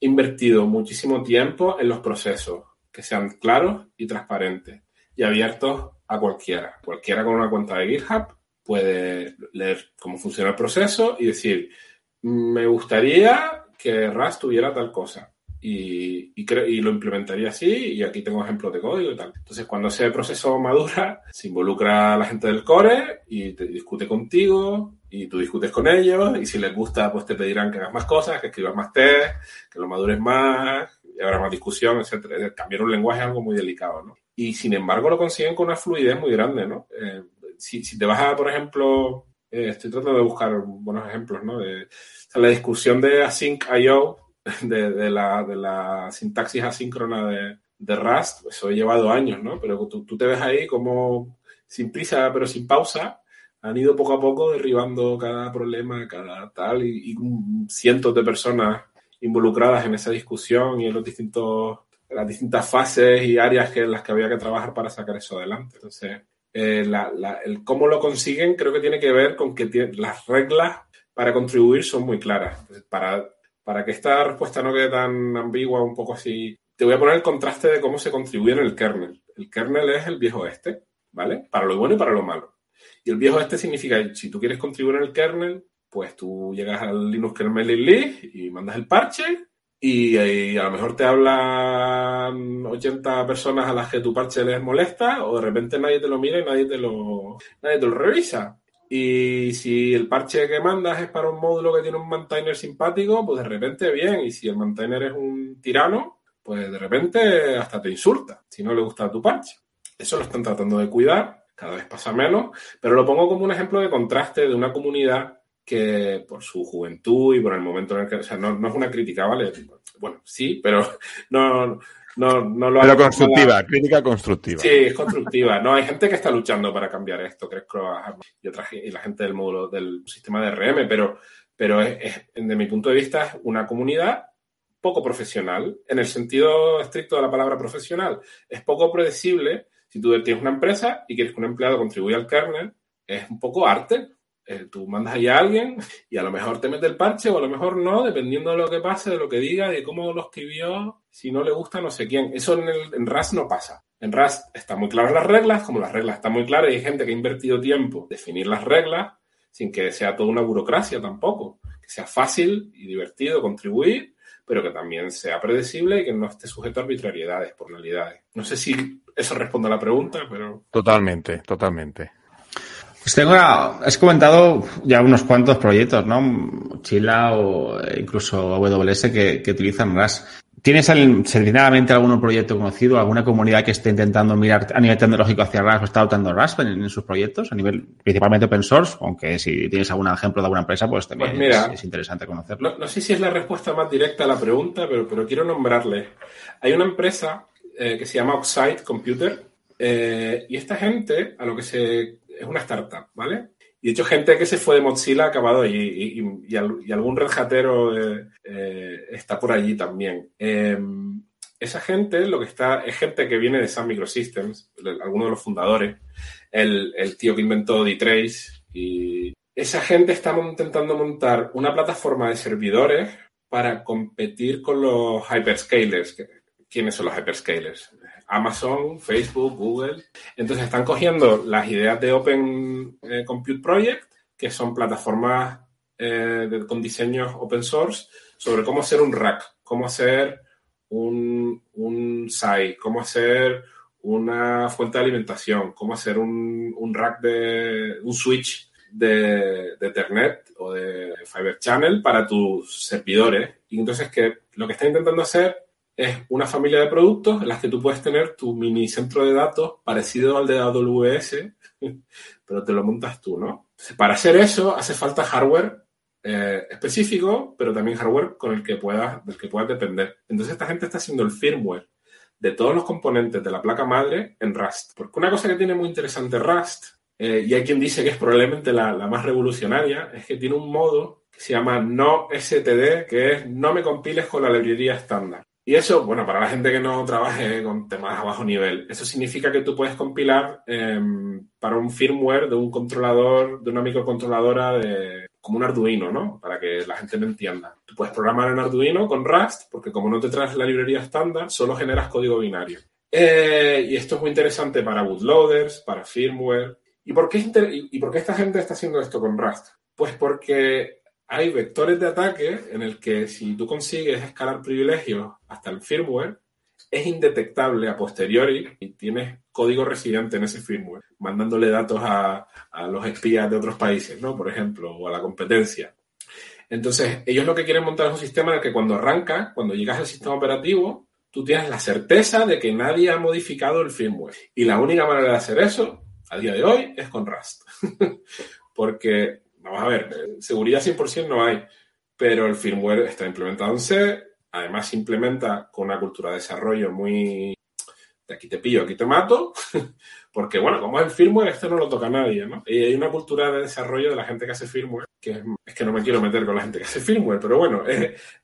invertido muchísimo tiempo en los procesos que sean claros y transparentes y abiertos a cualquiera. Cualquiera con una cuenta de GitHub puede leer cómo funciona el proceso y decir, me gustaría que Rust tuviera tal cosa. Y, y, y, lo implementaría así, y aquí tengo ejemplos de código y tal. Entonces, cuando ese proceso madura, se involucra a la gente del core y te discute contigo, y tú discutes con ellos, y si les gusta, pues te pedirán que hagas más cosas, que escribas más test, que lo madures más, y habrá más discusión, etc. Cambiar un lenguaje es algo muy delicado, ¿no? Y sin embargo lo consiguen con una fluidez muy grande, ¿no? Eh, si, si, te vas a, por ejemplo, eh, estoy tratando de buscar buenos ejemplos, ¿no? De, o sea, la discusión de async.io, de, la, de la sintaxis asíncrona de, de Rust, eso ha llevado años, ¿no? Pero tú, tú te ves ahí como sin prisa, pero sin pausa, han ido poco a poco derribando cada problema, cada tal, y, cientos de personas involucradas en esa discusión y en los distintos, las distintas fases y áreas que, en las que había que trabajar para sacar eso adelante. Entonces, eh, la, la, el cómo lo consiguen creo que tiene que ver con que las reglas para contribuir son muy claras. Para, para que esta respuesta no quede tan ambigua, un poco así, te voy a poner el contraste de cómo se contribuye en el kernel. El kernel es el viejo este, ¿vale? Para lo bueno y para lo malo. Y el viejo este significa, si tú quieres contribuir en el kernel, pues tú llegas al Linux kernel list y mandas el parche y, y, a lo mejor te hablan 80 personas a las que tu parche les molesta o de repente nadie te lo mira y nadie te lo, nadie te lo revisa. Y si el parche que mandas es para un módulo que tiene un maintainer simpático, pues de repente bien. Y si el maintainer es un tirano, pues de repente hasta te insulta si no le gusta tu parche. Eso lo están tratando de cuidar cada vez pasa menos, pero lo pongo como un ejemplo de contraste de una comunidad que por su juventud y por el momento en el que, o sea, no, no es una crítica, ¿vale? Bueno, sí, pero no, no, no lo Pero constructiva, crítica constructiva. Sí, es constructiva. No, hay gente que está luchando para cambiar esto, creo y, otra, y la gente del módulo del sistema de RM, pero, pero es, es, desde mi punto de vista es una comunidad poco profesional, en el sentido estricto de la palabra profesional. Es poco predecible. Si tú tienes una empresa y quieres que un empleado contribuya al kernel, es un poco arte. Eh, tú mandas ahí a alguien y a lo mejor te mete el parche o a lo mejor no, dependiendo de lo que pase, de lo que diga, de cómo lo escribió, si no le gusta no sé quién. Eso en, el, en Rust no pasa. En Rust están muy claras las reglas, como las reglas están muy claras y hay gente que ha invertido tiempo en definir las reglas sin que sea toda una burocracia tampoco. Que sea fácil y divertido contribuir, pero que también sea predecible y que no esté sujeto a arbitrariedades, por realidades. No sé si eso responde a la pregunta, pero... Totalmente, totalmente. Pues tengo, has comentado ya unos cuantos proyectos, ¿no? Chila o incluso AWS que, que utilizan Rust. ¿Tienes seleccionadamente algún proyecto conocido, alguna comunidad que esté intentando mirar a nivel tecnológico hacia Rust o está adoptando Rust en, en, sus proyectos, a nivel principalmente open source? Aunque si tienes algún ejemplo de alguna empresa, pues también pues mira, es, es, interesante conocerlo. No, no, sé si es la respuesta más directa a la pregunta, pero, pero quiero nombrarle. Hay una empresa eh, que se llama Oxide Computer eh, y esta gente a lo que se es una startup, ¿vale? Y de hecho, gente que se fue de Mozilla ha acabado y, y, y, al, y algún red eh, eh, está por allí también. Eh, esa gente, lo que está, es gente que viene de Sun Microsystems, algunos de los fundadores, el, el tío que inventó D-Trace, y esa gente está intentando montar una plataforma de servidores para competir con los hyperscalers. ¿Quiénes son los hyperscalers? Amazon, Facebook, Google. Entonces están cogiendo las ideas de Open eh, Compute Project, que son plataformas eh, con diseños open source, sobre cómo hacer un rack, cómo hacer un, un SAI, cómo hacer una fuente de alimentación, cómo hacer un, un rack de un switch de, de, Ethernet o de Fiber Channel para tus servidores. Y entonces que lo que está intentando hacer es una familia de productos en las que tú puedes tener tu mini centro de datos parecido al de AWS, pero te lo montas tú, ¿no? Para hacer eso hace falta hardware eh, específico, pero también hardware con el que puedas, del que puedas depender. Entonces esta gente está haciendo el firmware de todos los componentes de la placa madre en Rust. Porque una cosa que tiene muy interesante Rust, eh, y hay quien dice que es probablemente la, la más revolucionaria, es que tiene un modo que se llama no STD, que es no me compiles con la librería estándar. Y eso, bueno, para la gente que no trabaje con temas a bajo nivel, eso significa que tú puedes compilar eh, para un firmware de un controlador, de una microcontroladora de, como un Arduino, ¿no? Para que la gente me entienda. Tú puedes programar en Arduino con Rust, porque como no te traes la librería estándar, solo generas código binario. Eh, y esto es muy interesante para bootloaders, para firmware. ¿Y por, qué ¿Y por qué esta gente está haciendo esto con Rust? Pues porque hay vectores de ataque en el que si tú consigues escalar privilegios hasta el firmware, es indetectable a posteriori y tienes código residente en ese firmware, mandándole datos a, los espías de otros países, ¿no? Por ejemplo, o a la competencia. Entonces, ellos lo que quieren montar es un sistema en el que cuando arranca, cuando llegas al sistema operativo, tú tienes la certeza de que nadie ha modificado el firmware. Y la única manera de hacer eso, a día de hoy, es con Rust. Porque vamos a ver, seguridad 100% no hay, pero el firmware está implementado en C, además se implementa con una cultura de desarrollo muy de aquí te pillo, aquí te mato, porque bueno, como es el firmware, esto no lo toca nadie, ¿no? Y hay una cultura de desarrollo de la gente que hace firmware, que es, que no me quiero meter con la gente que hace firmware, pero bueno,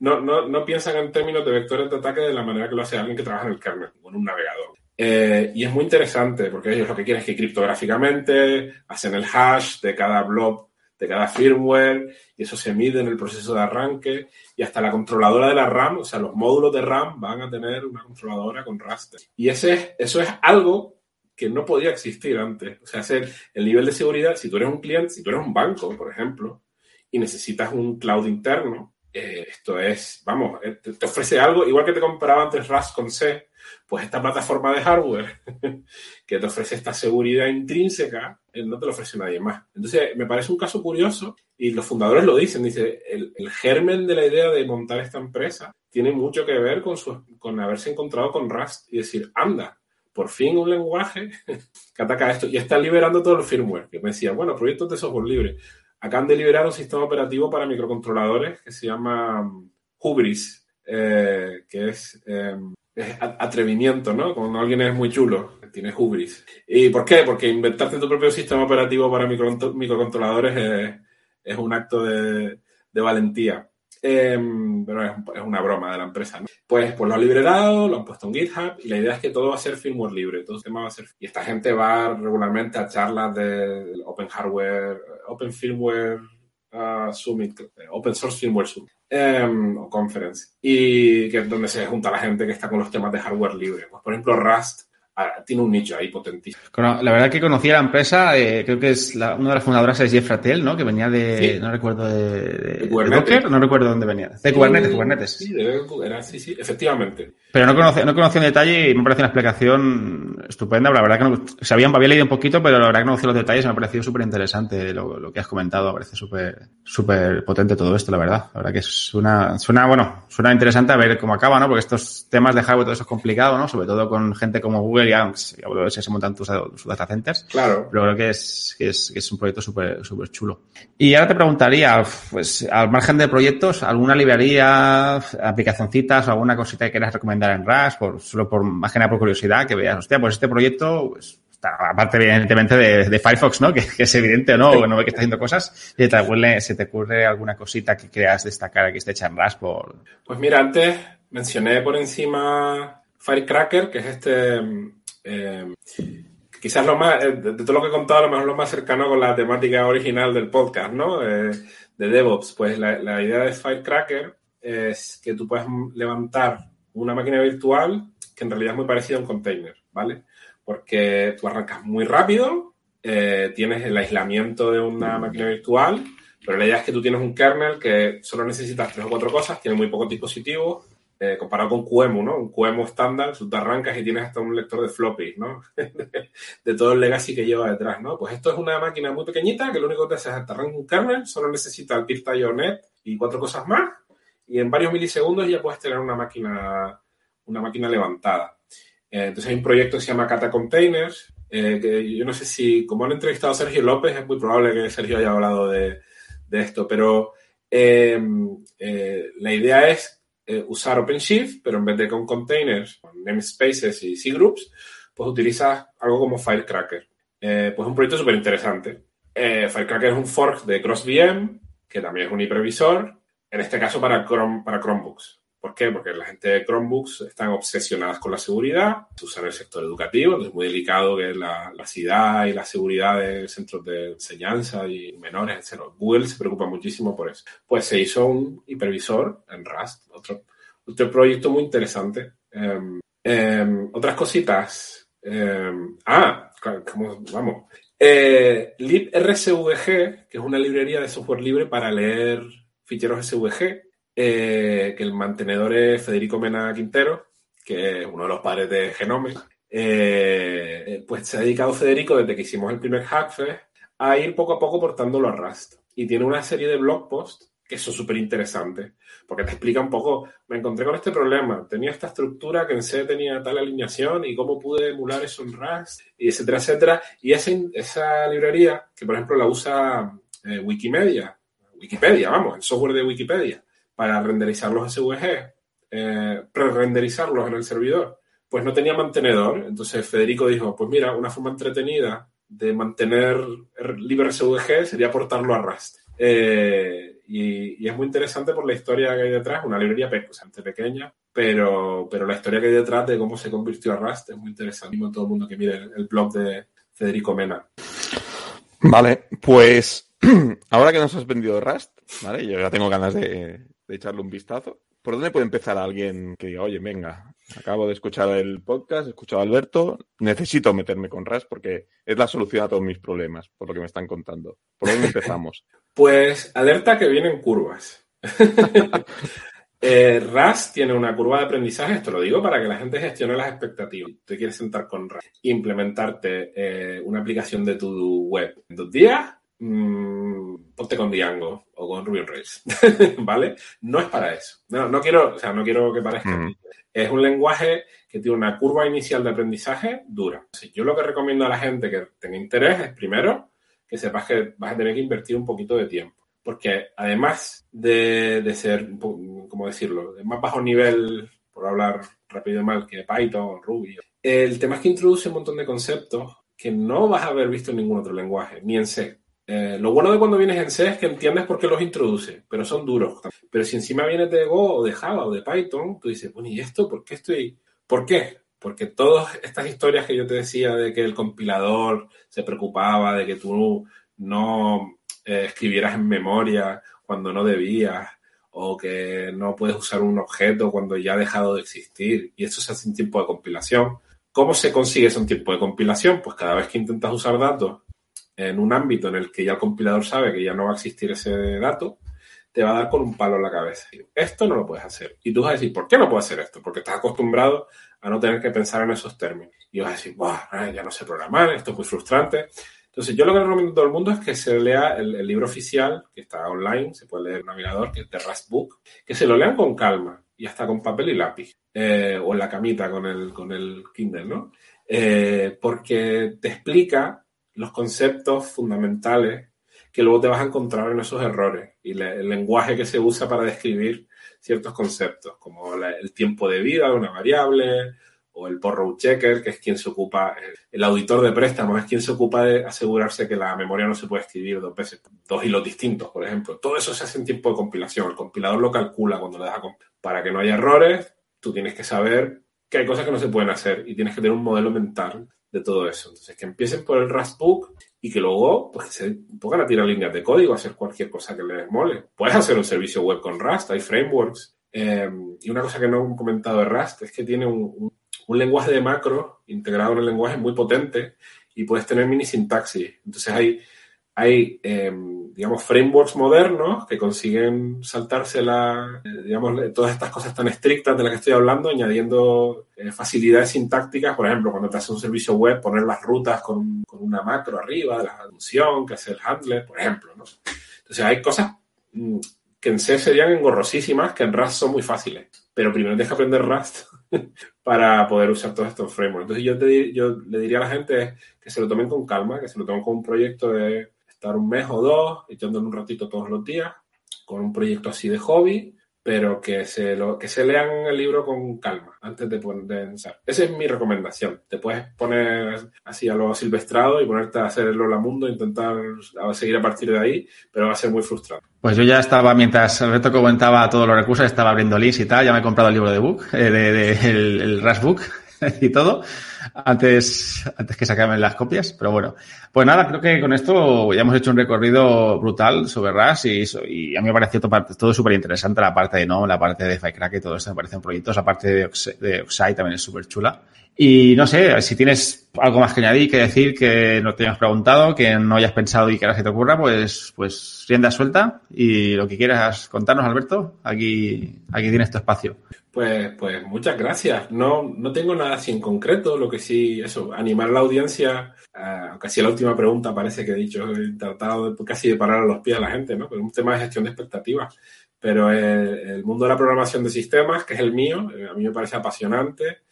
no, no, no, piensan en términos de vectores de ataque de la manera que lo hace alguien que trabaja en el kernel, con un navegador. Eh, y es muy interesante, porque ellos lo que quieren es que criptográficamente hacen el hash de cada blob de cada firmware y eso se mide en el proceso de arranque y hasta la controladora de la RAM, o sea, los módulos de RAM van a tener una controladora con raster. Y ese, eso es algo que no podía existir antes. O sea, hacer el nivel de seguridad, si tú eres un cliente, si tú eres un banco, por ejemplo, y necesitas un cloud interno, eh, esto es, vamos, eh, te, ofrece algo, igual que te compraba antes Rust con C, pues esta plataforma de hardware que te ofrece esta seguridad intrínseca, eh, no te lo ofrece nadie más. Entonces, me parece un caso curioso y los fundadores lo dicen, dice, el, el germen de la idea de montar esta empresa tiene mucho que ver con, su, con haberse encontrado con Rust y decir, anda, por fin un lenguaje que ataca esto y está liberando todo el firmware. Que me decía, bueno, proyectos de software libre. Acaban de liberar un sistema operativo para microcontroladores que se llama mm, Hubris, eh, que es, es, atrevimiento, ¿no? Cuando alguien es muy chulo, tiene Hubris. ¿Y por qué? Porque inventarte tu propio sistema operativo para microcontroladores es, es un acto de, valentía. Em, pero es, una broma de la empresa. Pues, pues lo han liberado, lo han puesto en GitHub y la idea es que todo va a ser firmware libre. Todo el tema va a ser... Y esta gente va regularmente a charlas de Open Hardware, Open Firmware uh, Summit, Open Source Firmware Summit um, o Conference. Y que es donde se junta la gente que está con los temas de hardware libre. Pues, por ejemplo, Rust tiene un nicho ahí potentísimo. La verdad que conocía la empresa, eh, creo que es la, una de las fundadoras es Jeff Ratel, ¿no? Que venía de, no recuerdo, de, de, Docker, no recuerdo dónde venía. De Kubernetes, Kubernetes. Sí, era, sí, sí, efectivamente. Pero no conocía, no conocía en detalle y me parece una explicación estupenda. La verdad que no, sabía, había leído un poquito, pero la verdad que no conocía los detalles y me ha parecido súper interesante lo, lo, que has comentado. Me parece súper, súper potente todo esto, la verdad. La verdad que suena, suena, bueno, suena interesante a ver cómo acaba, ¿no? Porque estos temas de hardware todo eso es complicado, ¿no? Sobre todo con gente como Google y Aunks, y se montan tus, tus data centers. Claro. Pero creo que es, que es, que es un proyecto súper, súper chulo. Y ahora te preguntaría, pues, al margen de proyectos, ¿alguna librería, aplicacioncitas o alguna cosita que quieras recomendar en RAS, por, solo por, más que nada por curiosidad, que veas, hostia, pues este proyecto, pues, aparte evidentemente de, de Firefox, ¿no? Que, que, es evidente, ¿no? No ve que está haciendo cosas. Y te ocurre, se te ocurre alguna cosita que creas destacar aquí esté hecha en RAS por... Pues mira, antes mencioné por encima Firecracker, que es este... Eh, quizás lo más, eh, de, todo lo que he contado, a lo mejor lo más cercano con la temática original del podcast, ¿no? Eh, de DevOps. Pues la, la idea de Firecracker es que tú puedes levantar una máquina virtual que en realidad es muy parecida a un container, ¿vale? Porque tú arrancas muy rápido, eh, tienes el aislamiento de una máquina virtual, pero la idea es que tú tienes un kernel que solo necesitas tres o cuatro cosas, tiene muy pocos dispositivos, eh, comparado con QEMU, ¿no? Un QEMU estándar, tú te arrancas y tienes hasta un lector de floppy, ¿no? de, todo el legacy que lleva detrás, ¿no? Pues esto es una máquina muy pequeñita que lo único que te hace es te un kernel, solo necesita el PIRTA.net y cuatro cosas más, y en varios milisegundos ya puedes tener una máquina, una máquina levantada. Eh, entonces hay un proyecto que se llama Kata Containers, eh, que yo no sé si, como han entrevistado a Sergio López, es muy probable que Sergio haya hablado de, esto, pero la idea es usar OpenShift, pero en vez de con containers, con namespaces y cgroups, pues utilizas algo como Firecracker. pues un proyecto súper interesante. Firecracker es un fork de CrossVM, que también es un hipervisor, en este caso para Chromebooks. ¿Por qué? Porque la gente de Chromebooks están obsesionadas con la seguridad, se usa en el sector educativo, es muy delicado que la, la ciudad y la seguridad de centros de enseñanza y menores, etc. Google se preocupa muchísimo por eso. Pues se hizo un hipervisor en Rust, otro, otro proyecto muy interesante. Um, otras cositas. Um, ah, ¿cómo, vamos. Eh, librSVG, que es una librería de software libre para leer ficheros SVG, eh, que el mantenedor es Federico Mena Quintero, que es uno de los padres de Genome. Eh, pues se ha dedicado Federico, desde que hicimos el primer Hackfest, a ir poco a poco portándolo a Rust. Y tiene una serie de blog posts que son súper interesantes, porque te explica un poco, me encontré con este problema, tenía esta estructura que en C tenía tal alineación y cómo pude emular eso en Rust, y etcétera, etcétera. Y esa, esa librería, que por ejemplo la usa eh, Wikimedia, Wikipedia, vamos, el software de Wikipedia, para renderizar los SVG, eh, pre-renderizarlos en el servidor, pues no tenía mantenedor. Entonces Federico dijo, pues mira, una forma entretenida de mantener libre SVG sería portarlo a Rust. Eh, y, es muy interesante por la historia que hay detrás, una librería bastante pequeña, pero, pero la historia que hay detrás de cómo se convirtió a Rust es muy interesante. Todo el mundo que mire el blog de Federico Mena. Vale, pues ahora que nos has vendido Rust, ¿vale? Yo ya tengo ganas de, echarle un vistazo. ¿Por dónde puede empezar alguien que diga, oye, venga, acabo de escuchar el podcast, he escuchado a Alberto, necesito meterme con Rust porque es la solución a todos mis problemas, por lo que me están contando? ¿Por dónde empezamos? Pues alerta que vienen curvas. eh, Rust tiene una curva de aprendizaje, esto lo digo para que la gente gestione las expectativas. Te quieres sentar con Rust, implementarte eh, una aplicación de tu web en dos días, mmm, ponte con Django o con Ruby on Rails, ¿vale? No es para eso. No, no quiero, o sea, no quiero que parezca. Mm. Es un lenguaje que tiene una curva inicial de aprendizaje dura. Yo lo que recomiendo a la gente que tenga interés es, primero, que sepas que vas a tener que invertir un poquito de tiempo. Porque además de, de ser, ¿cómo decirlo?, de más bajo nivel, por hablar rápido y mal, que Python, Ruby, el tema es que introduce un montón de conceptos que no vas a haber visto en ningún otro lenguaje, ni en C. Eh, lo bueno de cuando vienes en C es que entiendes por qué los introduce, pero son duros. Pero si encima vienes de Go o de Java o de Python, tú dices, bueno, ¿y esto? ¿Por qué estoy? ¿Por qué? Porque todas estas historias que yo te decía de que el compilador se preocupaba de que tú no eh, escribieras en memoria cuando no debías, o que no puedes usar un objeto cuando ya ha dejado de existir, y eso se hace en tiempo de compilación. ¿Cómo se consigue eso en tiempo de compilación? Pues cada vez que intentas usar datos en un ámbito en el que ya el compilador sabe que ya no va a existir ese dato, te va a dar con un palo en la cabeza. Esto no lo puedes hacer. Y tú vas a decir, ¿por qué no puedo hacer esto? Porque estás acostumbrado a no tener que pensar en esos términos. Y vas a decir, Buah, ya no sé programar, esto es muy frustrante. Entonces, yo lo que recomiendo a todo el mundo es que se lea el, el libro oficial, que está online, se puede leer en el navegador, que es The Rust Book, que se lo lean con calma y hasta con papel y lápiz, eh, o en la camita con el, con el Kindle, ¿no? Eh, porque te explica los conceptos fundamentales que luego te vas a encontrar en esos errores y el lenguaje que se usa para describir ciertos conceptos, como el tiempo de vida de una variable, o el borrow checker, que es quien se ocupa, el auditor de préstamos es quien se ocupa de asegurarse que la memoria no se puede escribir dos veces, dos hilos distintos, por ejemplo. Todo eso se hace en tiempo de compilación. El compilador lo calcula cuando le das a Para que no haya errores, tú tienes que saber que hay cosas que no se pueden hacer y tienes que tener un modelo mental de todo eso. Entonces, que empiecen por el Rustbook y que luego pues, se pongan a tirar líneas de código, a hacer cualquier cosa que les mole. Puedes hacer un servicio web con Rust, hay frameworks. Eh, y una cosa que no he comentado de Rust es que tiene un, un un lenguaje de macro integrado en el lenguaje muy potente y puedes tener mini sintaxis. Entonces hay, hay eh, digamos, frameworks modernos que consiguen saltarse la, eh, digamos, todas estas cosas tan estrictas de las que estoy hablando, añadiendo eh, facilidades sintácticas, por ejemplo, cuando te hace un servicio web, poner las rutas con, con una macro arriba de la función, que hace el handler, por ejemplo. Entonces hay cosas mm, que en C serían engorrosísimas, que en Rust son muy fáciles. Pero primero tienes que aprender Rust para poder usar todos estos frameworks. Entonces yo, te, yo le diría a la gente que se lo tomen con calma, que se lo tomen con un proyecto de estar un mes o dos, echándole un ratito todos los días, con un proyecto así de hobby, pero que se, lo, que se lean el libro con calma antes de, pensar. Esa es mi recomendación. Te puedes poner así a lo silvestrado y ponerte a hacer el Hola Mundo, intentar seguir a partir de ahí, pero va a ser muy frustrante. Pues yo ya estaba, mientras Alberto comentaba todos los recursos, estaba abriendo links y tal, ya me he comprado el libro de book, eh, de, el, el Rush Book y todo, antes, antes que sacarme las copias, pero bueno. Pues nada, creo que con esto ya hemos hecho un recorrido brutal sobre RAS y, y a mí me pareció todo, súper interesante la parte de no, la parte de FiCrack y todo esto me parecen proyectos, la parte de, de Oxide también es súper chula. Y no sé, si tienes algo más que añadir, que decir, que no te hayas preguntado, que no hayas pensado y que ahora se te ocurra, pues, pues rienda suelta y lo que quieras contarnos, Alberto, aquí, aquí tienes tu espacio. Pues, pues muchas gracias. No, no tengo nada así en concreto, lo que sí, eso, animar a la audiencia, uh, casi la última pregunta parece que he dicho, he tratado de, casi de parar a los pies a la gente, ¿no? Pero un tema de gestión de expectativas. Pero el, el mundo de la programación de sistemas, que es el mío, eh, a mí me parece apasionante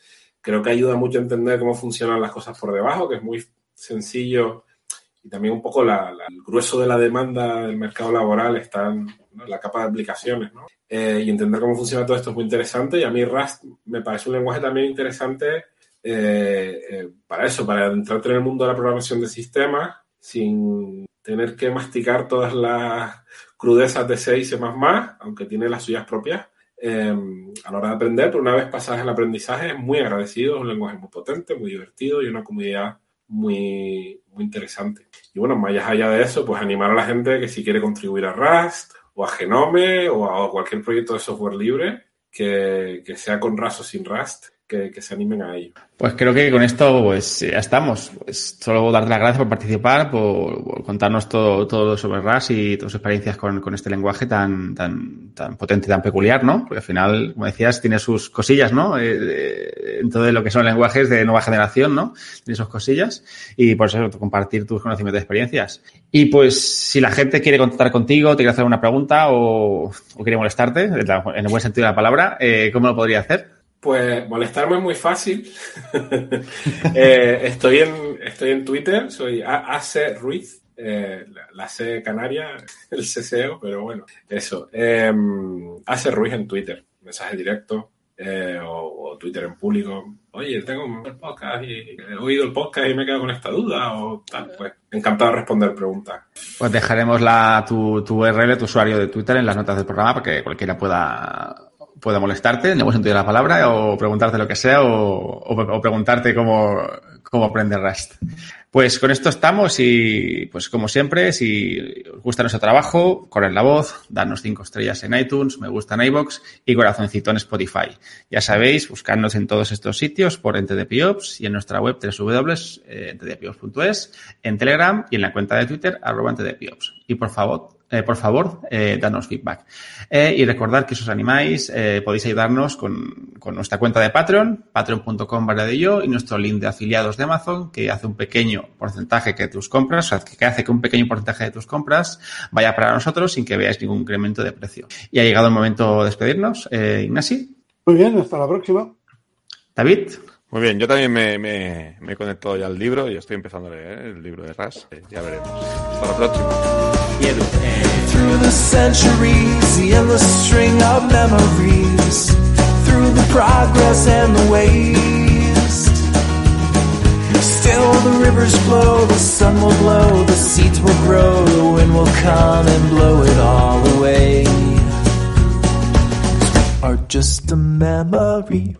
creo que ayuda mucho a entender cómo funcionan las cosas por debajo, que es muy sencillo y también un poco la, el grueso de la demanda del mercado laboral está en, la capa de aplicaciones. Eh, y entender cómo funciona todo esto es muy interesante y a mí Rust me parece un lenguaje también interesante eh, eh, para eso, para entrarte en el mundo de la programación de sistemas sin tener que masticar todas las crudezas de C y C++, aunque tiene las suyas propias, a la hora de aprender, pero una vez pasadas el aprendizaje es muy agradecido, es un lenguaje muy potente, muy divertido y una comunidad muy, muy interesante. Y bueno, más allá de eso, pues animar a la gente que si quiere contribuir a Rust o a Genome o a cualquier proyecto de software libre, que, que sea con Rust o sin Rust, que, se animen a ello. Pues creo que con esto pues ya estamos. Pues solo darte las gracias por participar, por, contarnos todo, todo sobre RAS y tus experiencias con, con, este lenguaje tan, tan, tan potente tan peculiar, ¿no? Porque al final, como decías, tiene sus cosillas, ¿no? Eh, en todo lo que son lenguajes de nueva generación, ¿no? Tiene sus cosillas y por eso compartir tus conocimientos y experiencias. Y pues si la gente quiere contactar contigo, te quiere hacer una pregunta o, o quiere molestarte, en el buen sentido de la palabra, eh, ¿cómo lo podría hacer? Pues molestarme es muy fácil. eh, estoy, en, estoy en Twitter, soy AC Ruiz, eh, la, C canaria, el CCO, pero bueno, eso. Eh, AC Ruiz en Twitter, mensaje directo eh, o, o, Twitter en público. Oye, tengo un podcast y he oído el podcast y me he quedado con esta duda o tal. Pues encantado de responder preguntas. Pues dejaremos la, tu, tu URL, tu usuario de Twitter en las notas del programa para que cualquiera pueda pueda molestarte, en el buen la palabra, o preguntarte lo que sea, o, o, preguntarte cómo, cómo aprender Rust. Pues con esto estamos y, pues como siempre, si os gusta nuestro trabajo, corred la voz, danos cinco estrellas en iTunes, me gusta en iVoox y corazoncito en Spotify. Ya sabéis, buscarnos en todos estos sitios por Entedepiops y en nuestra web www.entedepiops.es, en Telegram y en la cuenta de Twitter, arroba Entedepiops. Y por favor, eh, por favor, eh, danos feedback. Eh, y recordad que si os animáis, eh, podéis ayudarnos con, con, nuestra cuenta de Patreon, patreon.com barra de yo, y nuestro link de afiliados de Amazon, que hace un pequeño porcentaje que tus compras, o sea, que hace que un pequeño porcentaje de tus compras vaya para nosotros sin que veáis ningún incremento de precio. Y ha llegado el momento de despedirnos. Ignasi. Muy bien, hasta la próxima. David. Muy bien, yo también me, me, me he conectado ya al libro y estoy empezando a leer el libro de RAS. Ya veremos. Hasta la próxima. Through the centuries, the endless string of memories, through the progress and the waste. Still the rivers flow, the sun will blow, the seeds will grow, the wind will come and blow it all away. Are just a memory.